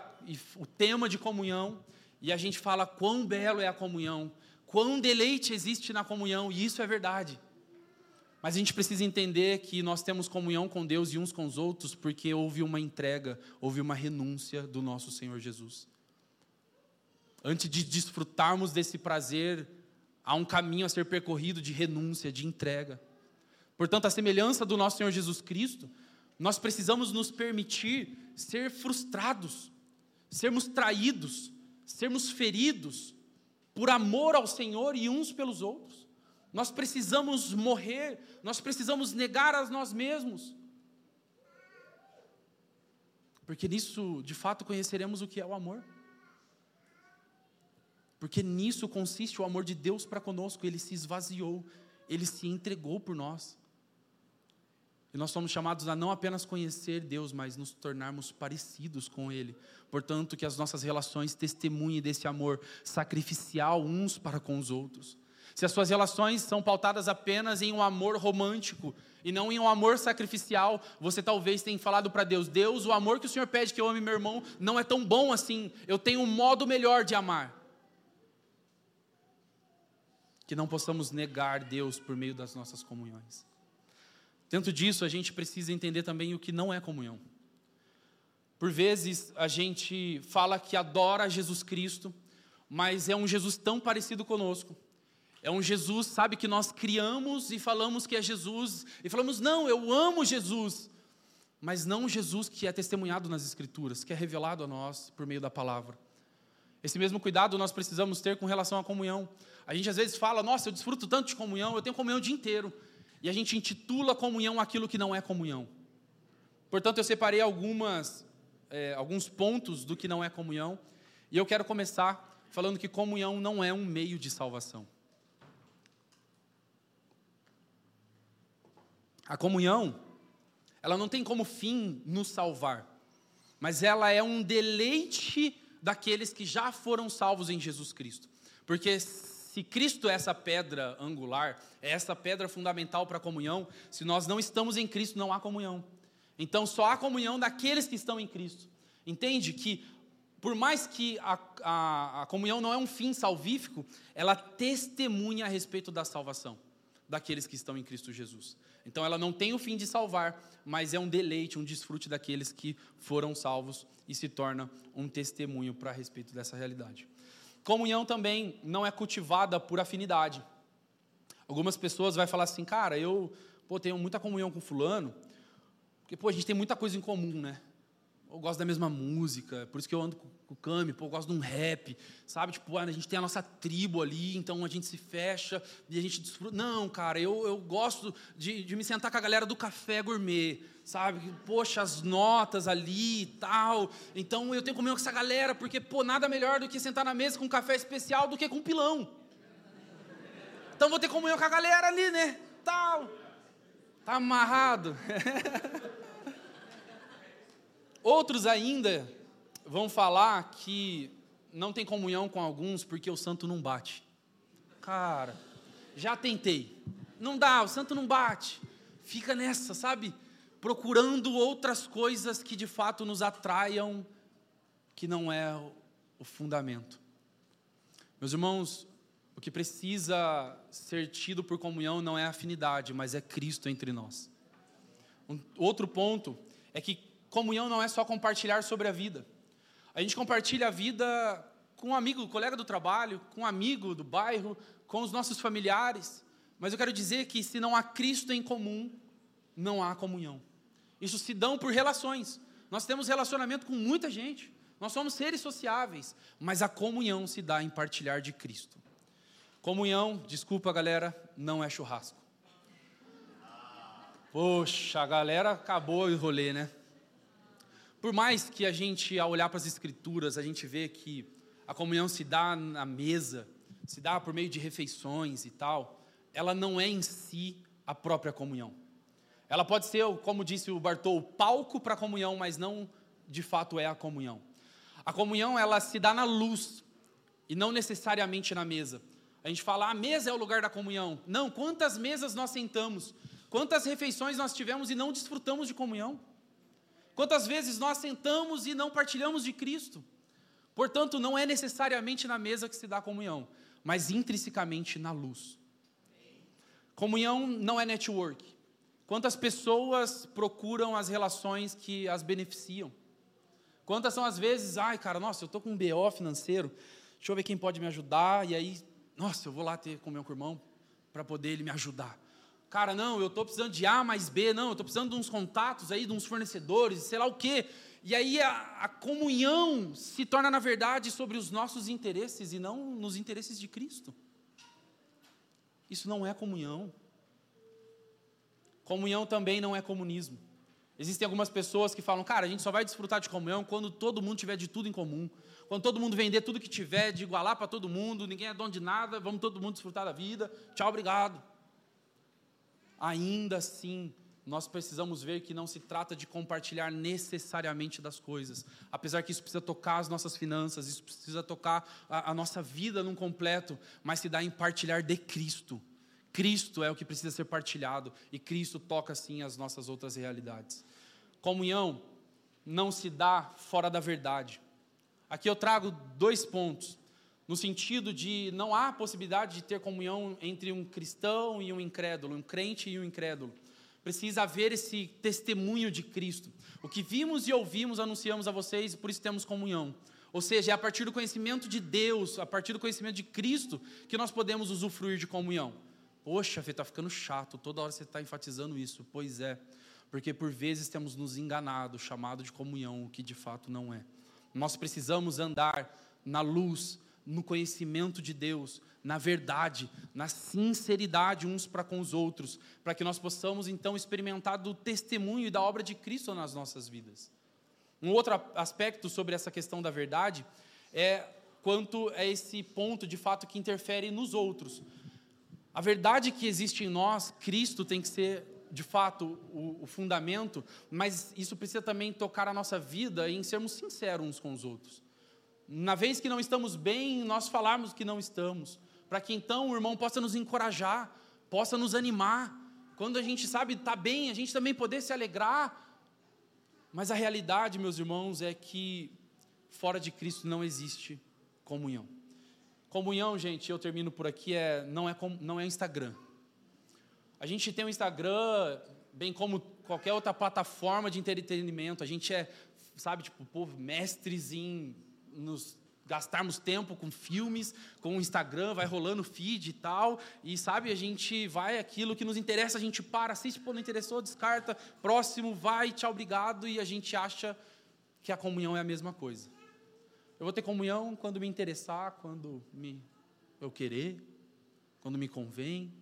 o tema de comunhão e a gente fala quão belo é a comunhão, quão deleite existe na comunhão, e isso é verdade. Mas a gente precisa entender que nós temos comunhão com Deus e uns com os outros porque houve uma entrega, houve uma renúncia do nosso Senhor Jesus. Antes de desfrutarmos desse prazer, há um caminho a ser percorrido de renúncia, de entrega. Portanto, a semelhança do nosso Senhor Jesus Cristo, nós precisamos nos permitir ser frustrados, sermos traídos, sermos feridos por amor ao Senhor e uns pelos outros. Nós precisamos morrer, nós precisamos negar a nós mesmos. Porque nisso, de fato, conheceremos o que é o amor. Porque nisso consiste o amor de Deus para conosco, ele se esvaziou, ele se entregou por nós. E nós somos chamados a não apenas conhecer Deus, mas nos tornarmos parecidos com Ele. Portanto, que as nossas relações testemunhem desse amor sacrificial uns para com os outros. Se as suas relações são pautadas apenas em um amor romântico e não em um amor sacrificial, você talvez tenha falado para Deus: Deus, o amor que o Senhor pede que eu ame meu irmão não é tão bom assim, eu tenho um modo melhor de amar. Que não possamos negar Deus por meio das nossas comunhões. Dentro disso, a gente precisa entender também o que não é comunhão. Por vezes, a gente fala que adora Jesus Cristo, mas é um Jesus tão parecido conosco é um Jesus, sabe, que nós criamos e falamos que é Jesus, e falamos, não, eu amo Jesus, mas não Jesus que é testemunhado nas Escrituras, que é revelado a nós por meio da palavra. Esse mesmo cuidado nós precisamos ter com relação à comunhão. A gente às vezes fala, nossa, eu desfruto tanto de comunhão, eu tenho comunhão o dia inteiro, e a gente intitula comunhão aquilo que não é comunhão. Portanto, eu separei algumas, é, alguns pontos do que não é comunhão, e eu quero começar falando que comunhão não é um meio de salvação. A comunhão, ela não tem como fim nos salvar, mas ela é um deleite daqueles que já foram salvos em Jesus Cristo. Porque se Cristo é essa pedra angular, é essa pedra fundamental para a comunhão, se nós não estamos em Cristo, não há comunhão. Então só há comunhão daqueles que estão em Cristo. Entende que, por mais que a, a, a comunhão não é um fim salvífico, ela testemunha a respeito da salvação daqueles que estão em Cristo Jesus. Então ela não tem o fim de salvar, mas é um deleite, um desfrute daqueles que foram salvos e se torna um testemunho para respeito dessa realidade. Comunhão também não é cultivada por afinidade. Algumas pessoas vão falar assim, cara, eu pô, tenho muita comunhão com fulano, porque pô, a gente tem muita coisa em comum, né? Eu gosto da mesma música, por isso que eu ando com, o Cami, pô, eu gosto de um rap, sabe? Tipo, a gente tem a nossa tribo ali, então a gente se fecha e a gente desfruta. Não, cara, eu, eu gosto de, de me sentar com a galera do café gourmet, sabe? Poxa, as notas ali e tal. Então eu tenho comigo com essa galera, porque, pô, nada melhor do que sentar na mesa com um café especial do que com um pilão. Então vou ter comunhão com a galera ali, né? Tal. Tá amarrado. Outros ainda vão falar que não tem comunhão com alguns porque o santo não bate. Cara, já tentei. Não dá, o santo não bate. fica nessa, sabe? Procurando outras coisas que de fato nos atraiam, que não é o fundamento. Meus irmãos, o que precisa ser tido por comunhão não é afinidade, mas é Cristo entre nós. Um outro ponto é que comunhão não é só compartilhar sobre a vida. A gente compartilha a vida com um amigo, colega do trabalho, com um amigo do bairro, com os nossos familiares. Mas eu quero dizer que se não há Cristo em comum, não há comunhão. Isso se dão por relações. Nós temos relacionamento com muita gente. Nós somos seres sociáveis, mas a comunhão se dá em partilhar de Cristo. Comunhão, desculpa galera, não é churrasco. Poxa, a galera acabou o rolê, né? Por mais que a gente, ao olhar para as Escrituras, a gente vê que a comunhão se dá na mesa, se dá por meio de refeições e tal, ela não é em si a própria comunhão. Ela pode ser, como disse o Bartol, palco para a comunhão, mas não de fato é a comunhão. A comunhão ela se dá na luz e não necessariamente na mesa. A gente fala, a mesa é o lugar da comunhão. Não, quantas mesas nós sentamos, quantas refeições nós tivemos e não desfrutamos de comunhão? Quantas vezes nós sentamos e não partilhamos de Cristo? Portanto, não é necessariamente na mesa que se dá comunhão, mas intrinsecamente na luz. Comunhão não é network. Quantas pessoas procuram as relações que as beneficiam? Quantas são as vezes, ai, cara, nossa, eu estou com um BO financeiro, deixa eu ver quem pode me ajudar, e aí, nossa, eu vou lá ter com meu irmão para poder ele me ajudar. Cara, não, eu estou precisando de A mais B, não, eu estou precisando de uns contatos aí, de uns fornecedores, sei lá o quê. E aí a, a comunhão se torna, na verdade, sobre os nossos interesses e não nos interesses de Cristo. Isso não é comunhão. Comunhão também não é comunismo. Existem algumas pessoas que falam, cara, a gente só vai desfrutar de comunhão quando todo mundo tiver de tudo em comum. Quando todo mundo vender tudo que tiver, de igualar para todo mundo, ninguém é dono de nada, vamos todo mundo desfrutar da vida. Tchau, obrigado. Ainda assim, nós precisamos ver que não se trata de compartilhar necessariamente das coisas. Apesar que isso precisa tocar as nossas finanças, isso precisa tocar a, a nossa vida num completo, mas se dá em partilhar de Cristo. Cristo é o que precisa ser partilhado e Cristo toca sim as nossas outras realidades. Comunhão não se dá fora da verdade. Aqui eu trago dois pontos, no sentido de não há possibilidade de ter comunhão entre um cristão e um incrédulo, um crente e um incrédulo. Precisa haver esse testemunho de Cristo. O que vimos e ouvimos, anunciamos a vocês, e por isso temos comunhão. Ou seja, é a partir do conhecimento de Deus, a partir do conhecimento de Cristo, que nós podemos usufruir de comunhão. Poxa, Fê, está ficando chato, toda hora você está enfatizando isso. Pois é, porque por vezes temos nos enganado, chamado de comunhão, o que de fato não é. Nós precisamos andar na luz, no conhecimento de Deus, na verdade, na sinceridade uns para com os outros, para que nós possamos então experimentar do testemunho e da obra de Cristo nas nossas vidas. Um outro aspecto sobre essa questão da verdade é quanto a esse ponto de fato que interfere nos outros. A verdade que existe em nós, Cristo tem que ser de fato o, o, fundamento, mas isso precisa também tocar a nossa vida em sermos sinceros uns com os outros. Na vez que não estamos bem, nós falarmos que não estamos, para que então o irmão possa nos encorajar, possa nos animar. Quando a gente sabe está bem, a gente também poder se alegrar. Mas a realidade, meus irmãos, é que fora de Cristo não existe comunhão. Comunhão, gente, eu termino por aqui, é, não, é, não é Instagram. A gente tem o Instagram, bem como qualquer outra plataforma de entretenimento. A gente é, sabe, tipo, povo, mestres em nos gastarmos tempo com filmes, com o Instagram, vai rolando feed e tal, e sabe, a gente vai aquilo que nos interessa, a gente para, assiste, pô, não interessou, descarta, próximo, vai, tchau, obrigado, e a gente acha que a comunhão é a mesma coisa. Eu vou ter comunhão quando me interessar, quando me, eu querer, quando me convém.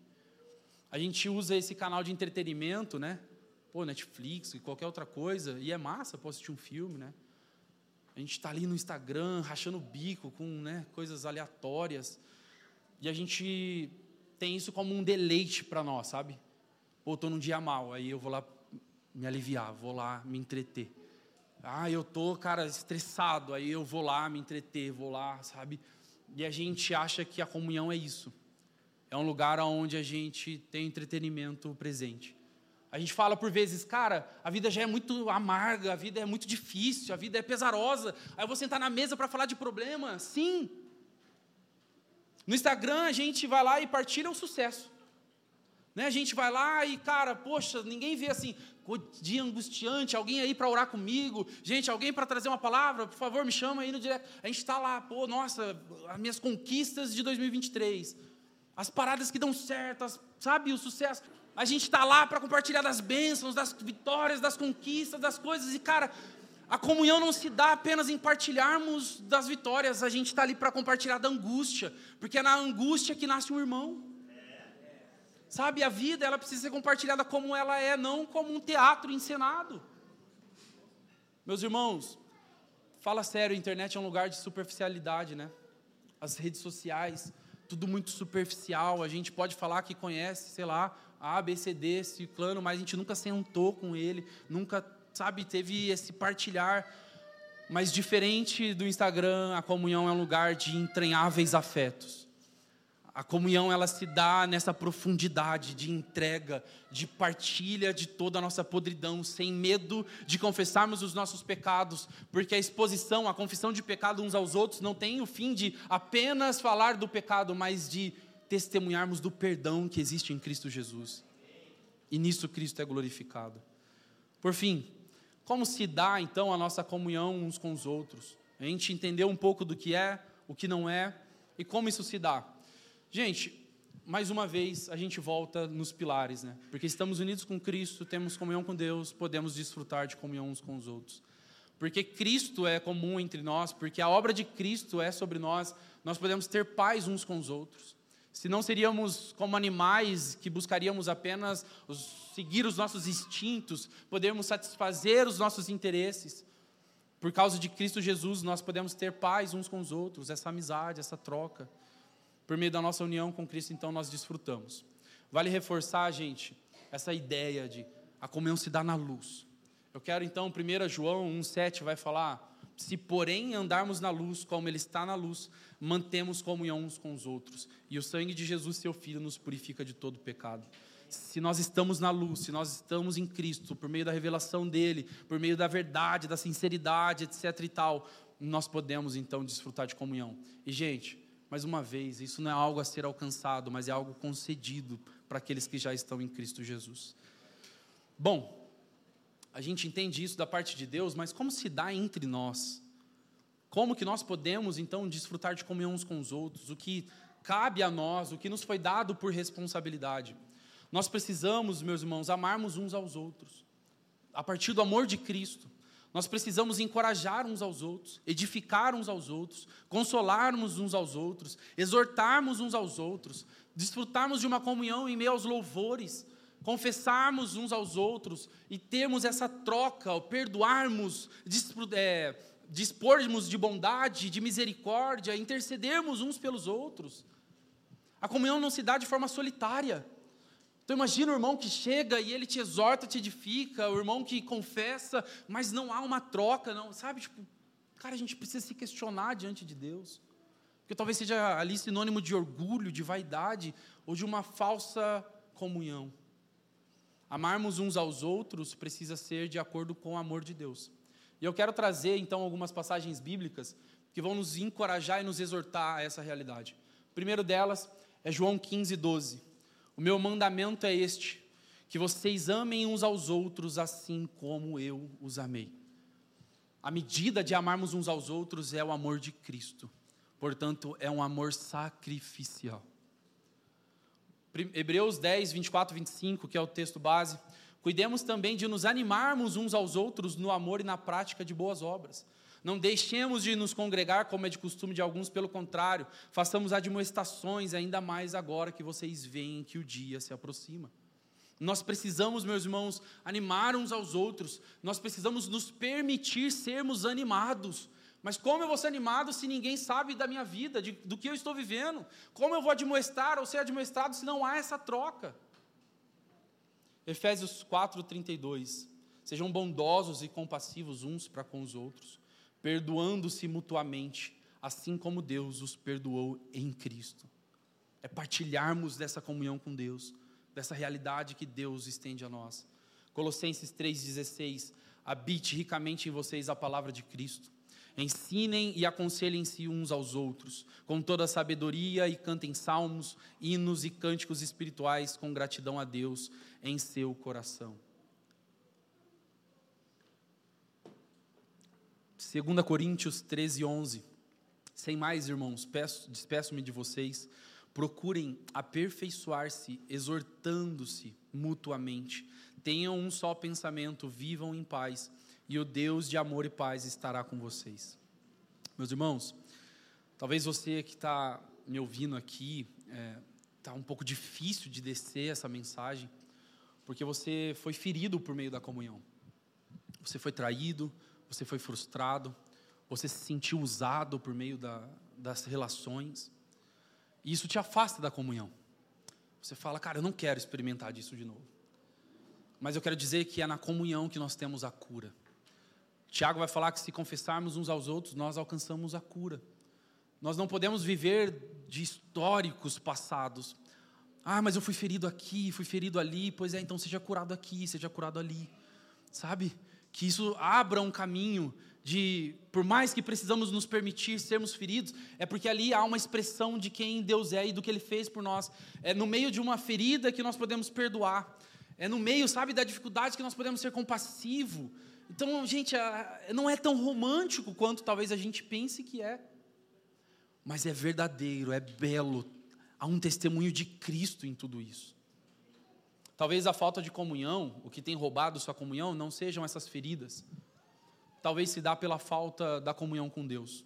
A gente usa esse canal de entretenimento, né? Pô, Netflix e qualquer outra coisa, e é massa, posso assistir um filme, né? A gente está ali no Instagram, rachando o bico com né, coisas aleatórias. E a gente tem isso como um deleite para nós, sabe? Pô, estou num dia mal, aí eu vou lá me aliviar, vou lá me entreter. Ah, eu tô, cara, estressado, aí eu vou lá me entreter, vou lá, sabe? E a gente acha que a comunhão é isso. É um lugar onde a gente tem entretenimento presente. A gente fala por vezes, cara, a vida já é muito amarga, a vida é muito difícil, a vida é pesarosa. Aí eu vou sentar na mesa para falar de problema? Sim. No Instagram a gente vai lá e partilha o sucesso. Né? A gente vai lá e, cara, poxa, ninguém vê assim, dia angustiante, alguém aí para orar comigo, gente, alguém para trazer uma palavra, por favor, me chama aí no direto. A gente está lá, pô, nossa, as minhas conquistas de 2023, as paradas que dão certo, as, sabe, o sucesso. A gente está lá para compartilhar das bênçãos, das vitórias, das conquistas, das coisas, e, cara, a comunhão não se dá apenas em partilharmos das vitórias, a gente está ali para compartilhar da angústia, porque é na angústia que nasce um irmão. Sabe, a vida ela precisa ser compartilhada como ela é, não como um teatro encenado. Meus irmãos, fala sério, a internet é um lugar de superficialidade, né? As redes sociais, tudo muito superficial. A gente pode falar que conhece, sei lá, A, B, C, D, ciclano, mas a gente nunca sentou com ele, nunca, sabe, teve esse partilhar. Mas diferente do Instagram, a comunhão é um lugar de entranháveis afetos. A comunhão ela se dá nessa profundidade de entrega, de partilha de toda a nossa podridão, sem medo de confessarmos os nossos pecados, porque a exposição, a confissão de pecado uns aos outros não tem o fim de apenas falar do pecado, mas de testemunharmos do perdão que existe em Cristo Jesus. E nisso Cristo é glorificado. Por fim, como se dá então a nossa comunhão uns com os outros? A gente entendeu um pouco do que é, o que não é e como isso se dá. Gente, mais uma vez a gente volta nos pilares, né? Porque estamos unidos com Cristo, temos comunhão com Deus, podemos desfrutar de comunhão uns com os outros. Porque Cristo é comum entre nós, porque a obra de Cristo é sobre nós, nós podemos ter paz uns com os outros. Se não seríamos como animais que buscaríamos apenas os, seguir os nossos instintos, podermos satisfazer os nossos interesses. Por causa de Cristo Jesus, nós podemos ter paz uns com os outros, essa amizade, essa troca. Por meio da nossa união com Cristo, então, nós desfrutamos. Vale reforçar, gente, essa ideia de a comunhão se dá na luz. Eu quero, então, 1 João 1,7 vai falar: se porém andarmos na luz, como Ele está na luz, mantemos comunhão uns com os outros. E o sangue de Jesus, seu Filho, nos purifica de todo pecado. Se nós estamos na luz, se nós estamos em Cristo, por meio da revelação dele, por meio da verdade, da sinceridade, etc e tal, nós podemos então desfrutar de comunhão. E, gente, mais uma vez, isso não é algo a ser alcançado, mas é algo concedido para aqueles que já estão em Cristo Jesus. Bom, a gente entende isso da parte de Deus, mas como se dá entre nós? Como que nós podemos então desfrutar de comunhão uns com os outros? O que cabe a nós, o que nos foi dado por responsabilidade? Nós precisamos, meus irmãos, amarmos uns aos outros, a partir do amor de Cristo. Nós precisamos encorajar uns aos outros, edificar uns aos outros, consolarmos uns aos outros, exortarmos uns aos outros, desfrutarmos de uma comunhão em meio aos louvores, confessarmos uns aos outros e termos essa troca, perdoarmos, é, dispormos de bondade, de misericórdia, intercedermos uns pelos outros. A comunhão não se dá de forma solitária. Então imagina o irmão que chega e ele te exorta, te edifica, o irmão que confessa, mas não há uma troca, não, sabe? Tipo, cara, a gente precisa se questionar diante de Deus. Porque talvez seja ali sinônimo de orgulho, de vaidade ou de uma falsa comunhão. Amarmos uns aos outros precisa ser de acordo com o amor de Deus. E eu quero trazer então algumas passagens bíblicas que vão nos encorajar e nos exortar a essa realidade. O primeiro delas é João 15, 12. O meu mandamento é este: que vocês amem uns aos outros assim como eu os amei. A medida de amarmos uns aos outros é o amor de Cristo. Portanto, é um amor sacrificial. Hebreus 10, 24 25, que é o texto base. Cuidemos também de nos animarmos uns aos outros no amor e na prática de boas obras. Não deixemos de nos congregar como é de costume de alguns, pelo contrário, façamos admoestações, ainda mais agora que vocês veem que o dia se aproxima. Nós precisamos, meus irmãos, animar uns aos outros, nós precisamos nos permitir sermos animados. Mas como eu vou ser animado se ninguém sabe da minha vida, de, do que eu estou vivendo? Como eu vou admoestar ou ser admoestado se não há essa troca? Efésios 4, 32. Sejam bondosos e compassivos uns para com os outros perdoando-se mutuamente, assim como Deus os perdoou em Cristo. É partilharmos dessa comunhão com Deus, dessa realidade que Deus estende a nós. Colossenses 3,16: habite ricamente em vocês a palavra de Cristo. Ensinem e aconselhem-se uns aos outros, com toda a sabedoria, e cantem salmos, hinos e cânticos espirituais com gratidão a Deus em seu coração. 2 Coríntios 13, 11. Sem mais, irmãos, despeço-me de vocês. Procurem aperfeiçoar-se, exortando-se mutuamente. Tenham um só pensamento, vivam em paz e o Deus de amor e paz estará com vocês. Meus irmãos, talvez você que está me ouvindo aqui, está é, tá um pouco difícil de descer essa mensagem, porque você foi ferido por meio da comunhão. Você foi traído, você foi frustrado, você se sentiu usado por meio da, das relações, e isso te afasta da comunhão. Você fala, cara, eu não quero experimentar disso de novo. Mas eu quero dizer que é na comunhão que nós temos a cura. Tiago vai falar que se confessarmos uns aos outros, nós alcançamos a cura. Nós não podemos viver de históricos passados. Ah, mas eu fui ferido aqui, fui ferido ali. Pois é, então seja curado aqui, seja curado ali. Sabe? Que isso abra um caminho de, por mais que precisamos nos permitir sermos feridos, é porque ali há uma expressão de quem Deus é e do que Ele fez por nós. É no meio de uma ferida que nós podemos perdoar. É no meio, sabe, da dificuldade que nós podemos ser compassivo. Então, gente, não é tão romântico quanto talvez a gente pense que é. Mas é verdadeiro, é belo. Há um testemunho de Cristo em tudo isso. Talvez a falta de comunhão, o que tem roubado sua comunhão, não sejam essas feridas. Talvez se dá pela falta da comunhão com Deus.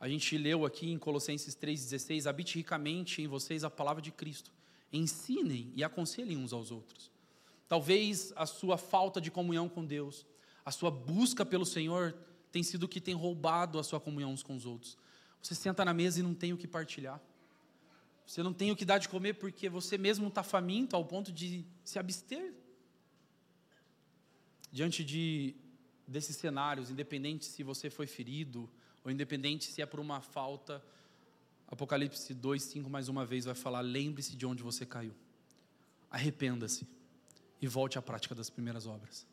A gente leu aqui em Colossenses 3,16: habite ricamente em vocês a palavra de Cristo. Ensinem e aconselhem uns aos outros. Talvez a sua falta de comunhão com Deus a sua busca pelo Senhor tem sido o que tem roubado a sua comunhão uns com os outros. Você senta na mesa e não tem o que partilhar. Você não tem o que dar de comer porque você mesmo está faminto ao ponto de se abster. Diante de desses cenários, independente se você foi ferido ou independente se é por uma falta, Apocalipse 2, 5 mais uma vez vai falar: lembre-se de onde você caiu. Arrependa-se e volte à prática das primeiras obras.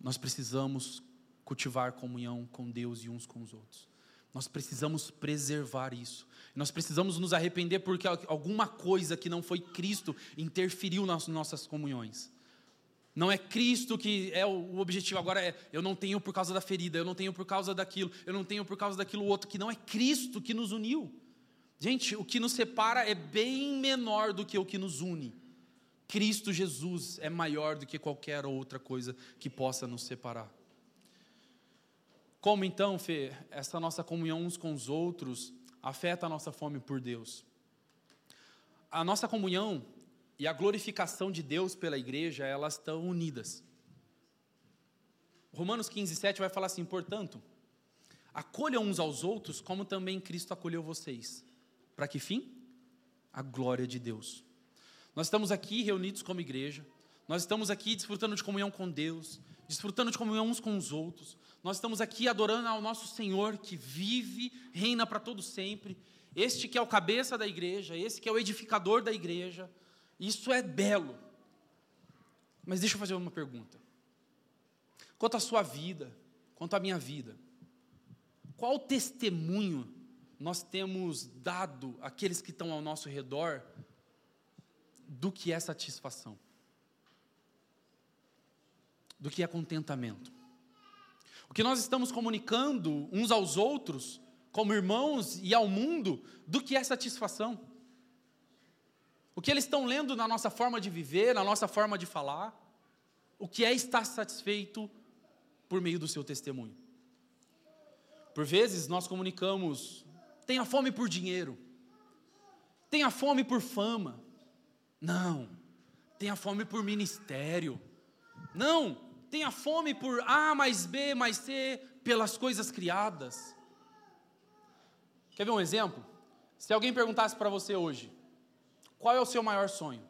Nós precisamos cultivar comunhão com Deus e uns com os outros. Nós precisamos preservar isso. Nós precisamos nos arrepender porque alguma coisa que não foi Cristo interferiu nas nossas comunhões. Não é Cristo que é o objetivo. Agora é, eu não tenho por causa da ferida, eu não tenho por causa daquilo, eu não tenho por causa daquilo outro, que não é Cristo que nos uniu. Gente, o que nos separa é bem menor do que o que nos une. Cristo Jesus é maior do que qualquer outra coisa que possa nos separar. Como então, Fê, essa nossa comunhão uns com os outros afeta a nossa fome por Deus? A nossa comunhão e a glorificação de Deus pela igreja, elas estão unidas. Romanos 15, 7 vai falar assim: portanto, acolham uns aos outros como também Cristo acolheu vocês. Para que fim? A glória de Deus. Nós estamos aqui reunidos como igreja, nós estamos aqui desfrutando de comunhão com Deus, desfrutando de comunhão uns com os outros, nós estamos aqui adorando ao nosso Senhor que vive, reina para todo sempre, este que é o cabeça da igreja, esse que é o edificador da igreja, isso é belo. Mas deixa eu fazer uma pergunta. Quanto à sua vida, quanto à minha vida, qual testemunho nós temos dado àqueles que estão ao nosso redor do que é satisfação, do que é contentamento. O que nós estamos comunicando uns aos outros, como irmãos e ao mundo, do que é satisfação. O que eles estão lendo na nossa forma de viver, na nossa forma de falar, o que é estar satisfeito por meio do seu testemunho. Por vezes nós comunicamos, tenha fome por dinheiro, tenha fome por fama, não. Tenha fome por ministério. Não. Tenha fome por A mais B mais C, pelas coisas criadas. Quer ver um exemplo? Se alguém perguntasse para você hoje, qual é o seu maior sonho?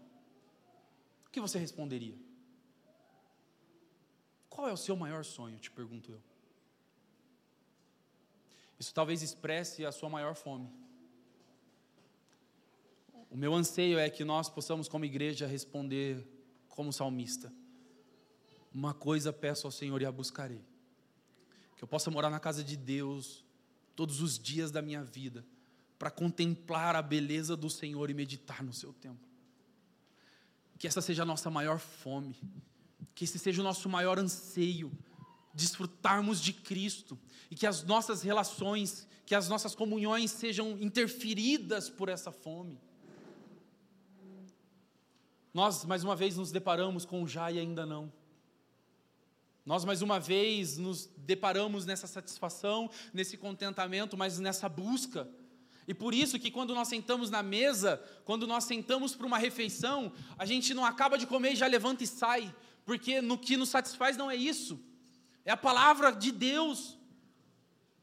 O que você responderia? Qual é o seu maior sonho? Te pergunto eu. Isso talvez expresse a sua maior fome. O meu anseio é que nós possamos, como igreja, responder como salmista: Uma coisa peço ao Senhor e a buscarei: que eu possa morar na casa de Deus todos os dias da minha vida, para contemplar a beleza do Senhor e meditar no seu templo. Que essa seja a nossa maior fome, que esse seja o nosso maior anseio, desfrutarmos de Cristo e que as nossas relações, que as nossas comunhões sejam interferidas por essa fome. Nós, mais uma vez, nos deparamos com já e ainda não. Nós, mais uma vez, nos deparamos nessa satisfação, nesse contentamento, mas nessa busca. E por isso que quando nós sentamos na mesa, quando nós sentamos para uma refeição, a gente não acaba de comer e já levanta e sai, porque no que nos satisfaz não é isso, é a palavra de Deus.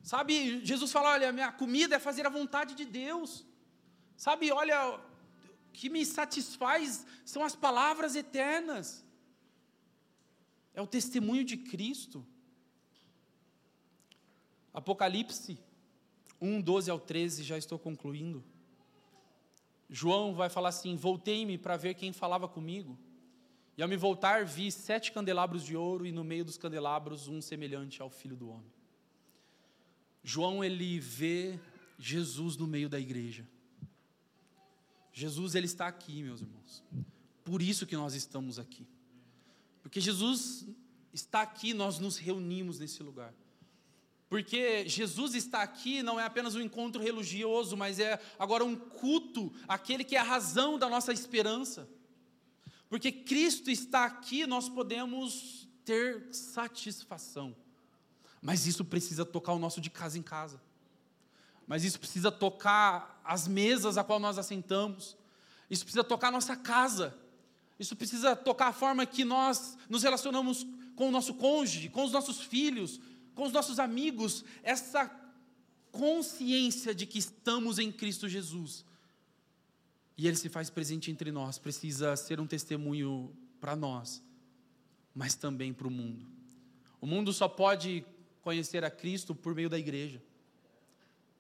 Sabe, Jesus fala: olha, minha comida é fazer a vontade de Deus. Sabe, olha, que me satisfaz são as palavras eternas. É o testemunho de Cristo. Apocalipse 1, 12 ao 13, já estou concluindo. João vai falar assim: Voltei-me para ver quem falava comigo. E ao me voltar, vi sete candelabros de ouro, e no meio dos candelabros, um semelhante ao filho do homem. João, ele vê Jesus no meio da igreja. Jesus ele está aqui, meus irmãos. Por isso que nós estamos aqui. Porque Jesus está aqui, nós nos reunimos nesse lugar. Porque Jesus está aqui não é apenas um encontro religioso, mas é agora um culto, aquele que é a razão da nossa esperança. Porque Cristo está aqui, nós podemos ter satisfação. Mas isso precisa tocar o nosso de casa em casa mas isso precisa tocar as mesas a qual nós assentamos, isso precisa tocar a nossa casa, isso precisa tocar a forma que nós nos relacionamos com o nosso cônjuge, com os nossos filhos, com os nossos amigos, essa consciência de que estamos em Cristo Jesus. E Ele se faz presente entre nós, precisa ser um testemunho para nós, mas também para o mundo. O mundo só pode conhecer a Cristo por meio da igreja.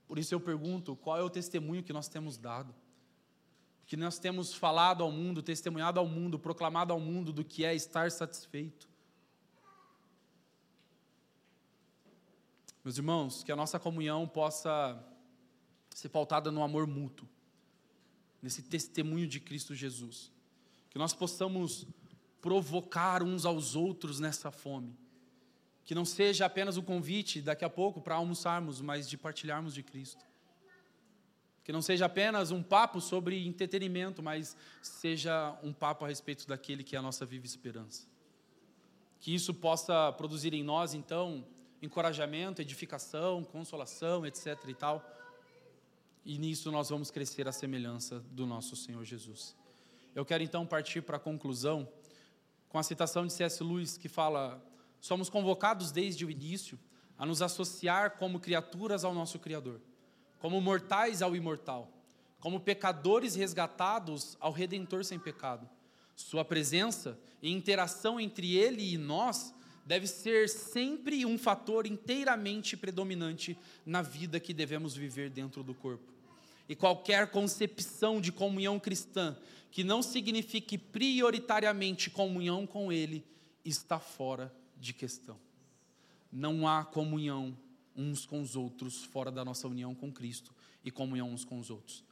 Por isso eu pergunto: qual é o testemunho que nós temos dado? Que nós temos falado ao mundo, testemunhado ao mundo, proclamado ao mundo do que é estar satisfeito. Meus irmãos, que a nossa comunhão possa ser pautada no amor mútuo, nesse testemunho de Cristo Jesus. Que nós possamos provocar uns aos outros nessa fome que não seja apenas um convite daqui a pouco para almoçarmos, mas de partilharmos de Cristo. Que não seja apenas um papo sobre entretenimento, mas seja um papo a respeito daquele que é a nossa viva esperança. Que isso possa produzir em nós, então, encorajamento, edificação, consolação, etc. e tal. E nisso nós vamos crescer à semelhança do nosso Senhor Jesus. Eu quero então partir para a conclusão com a citação de C.S. Lewis que fala Somos convocados desde o início a nos associar como criaturas ao nosso Criador, como mortais ao imortal, como pecadores resgatados ao Redentor sem pecado. Sua presença e interação entre Ele e nós deve ser sempre um fator inteiramente predominante na vida que devemos viver dentro do corpo. E qualquer concepção de comunhão cristã que não signifique prioritariamente comunhão com Ele está fora de questão. Não há comunhão uns com os outros fora da nossa união com Cristo e comunhão uns com os outros.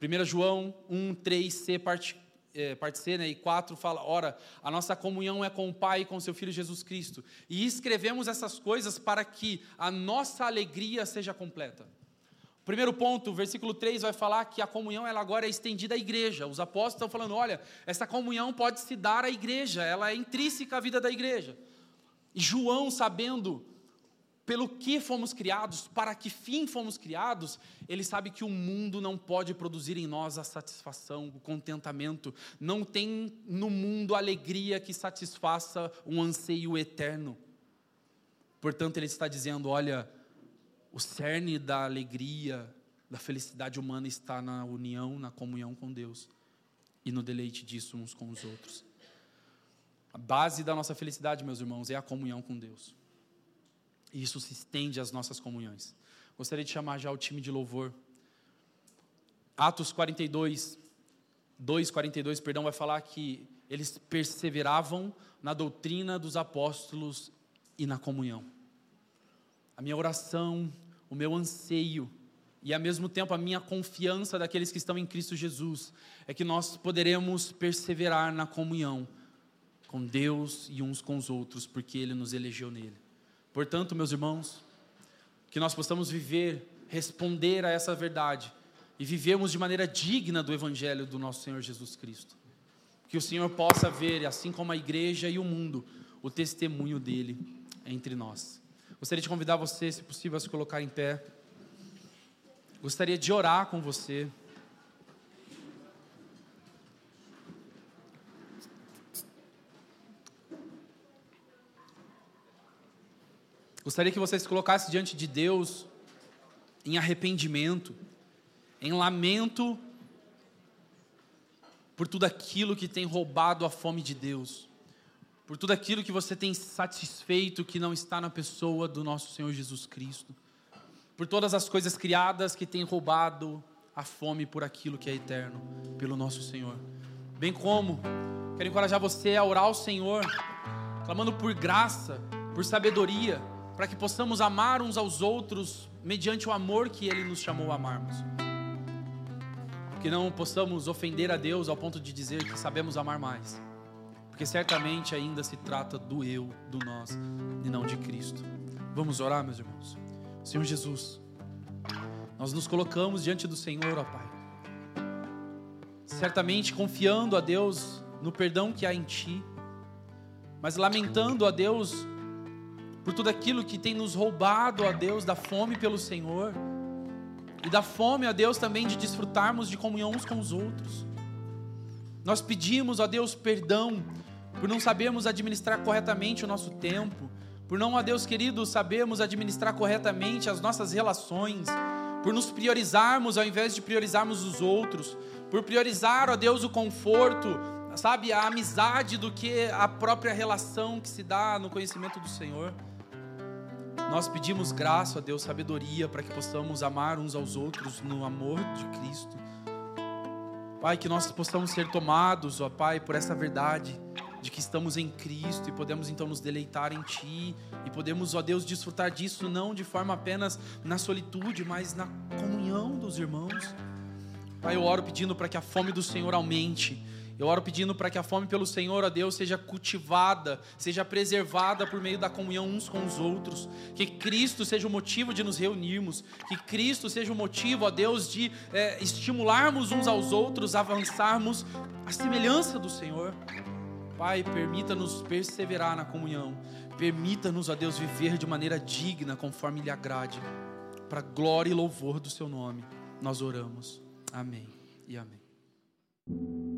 1 João 1, 3c, parte, é, parte C né, e 4 fala: Ora, a nossa comunhão é com o Pai e com seu Filho Jesus Cristo. E escrevemos essas coisas para que a nossa alegria seja completa. Primeiro ponto, versículo 3 vai falar que a comunhão ela agora é estendida à igreja. Os apóstolos estão falando: olha, essa comunhão pode se dar à igreja, ela é intrínseca à vida da igreja. E João, sabendo pelo que fomos criados, para que fim fomos criados, ele sabe que o mundo não pode produzir em nós a satisfação, o contentamento. Não tem no mundo alegria que satisfaça um anseio eterno. Portanto, ele está dizendo: olha, o cerne da alegria, da felicidade humana está na união, na comunhão com Deus e no deleite disso uns com os outros. A base da nossa felicidade, meus irmãos, é a comunhão com Deus. E isso se estende às nossas comunhões. Gostaria de chamar já o time de louvor. Atos 42, 2, 42, perdão, vai falar que eles perseveravam na doutrina dos apóstolos e na comunhão. A minha oração, o meu anseio e ao mesmo tempo a minha confiança daqueles que estão em Cristo Jesus é que nós poderemos perseverar na comunhão com Deus e uns com os outros, porque Ele nos elegeu nele. Portanto, meus irmãos, que nós possamos viver, responder a essa verdade e vivermos de maneira digna do Evangelho do nosso Senhor Jesus Cristo. Que o Senhor possa ver, assim como a igreja e o mundo, o testemunho dele entre nós. Gostaria de convidar você, se possível, a se colocar em pé. Gostaria de orar com você. Gostaria que você se colocasse diante de Deus em arrependimento, em lamento por tudo aquilo que tem roubado a fome de Deus, por tudo aquilo que você tem satisfeito que não está na pessoa do nosso Senhor Jesus Cristo, por todas as coisas criadas que têm roubado a fome por aquilo que é eterno, pelo nosso Senhor. Bem como quero encorajar você a orar ao Senhor, clamando por graça, por sabedoria, para que possamos amar uns aos outros mediante o amor que Ele nos chamou a amarmos que não possamos ofender a Deus ao ponto de dizer que sabemos amar mais, porque certamente ainda se trata do eu, do nós e não de Cristo. Vamos orar, meus irmãos. Senhor Jesus, nós nos colocamos diante do Senhor, ó Pai, certamente confiando a Deus no perdão que há em Ti, mas lamentando a Deus por tudo aquilo que tem nos roubado a Deus da fome pelo Senhor e da fome, a Deus, também de desfrutarmos de comunhão uns com os outros. Nós pedimos, a Deus, perdão por não sabermos administrar corretamente o nosso tempo, por não, a Deus querido, sabermos administrar corretamente as nossas relações, por nos priorizarmos ao invés de priorizarmos os outros, por priorizar, ó Deus, o conforto, sabe, a amizade do que a própria relação que se dá no conhecimento do Senhor. Nós pedimos graça Deus, sabedoria, para que possamos amar uns aos outros no amor de Cristo. Pai, que nós possamos ser tomados, ó Pai, por essa verdade de que estamos em Cristo e podemos então nos deleitar em Ti e podemos, ó Deus, desfrutar disso não de forma apenas na solitude, mas na comunhão dos irmãos. Pai, eu oro pedindo para que a fome do Senhor aumente eu oro pedindo para que a fome pelo Senhor, ó Deus, seja cultivada, seja preservada por meio da comunhão uns com os outros. Que Cristo seja o motivo de nos reunirmos. Que Cristo seja o motivo, ó Deus, de é, estimularmos uns aos outros, avançarmos à semelhança do Senhor. Pai, permita-nos perseverar na comunhão. Permita-nos, ó Deus, viver de maneira digna, conforme lhe agrade. Para glória e louvor do seu nome, nós oramos. Amém e amém.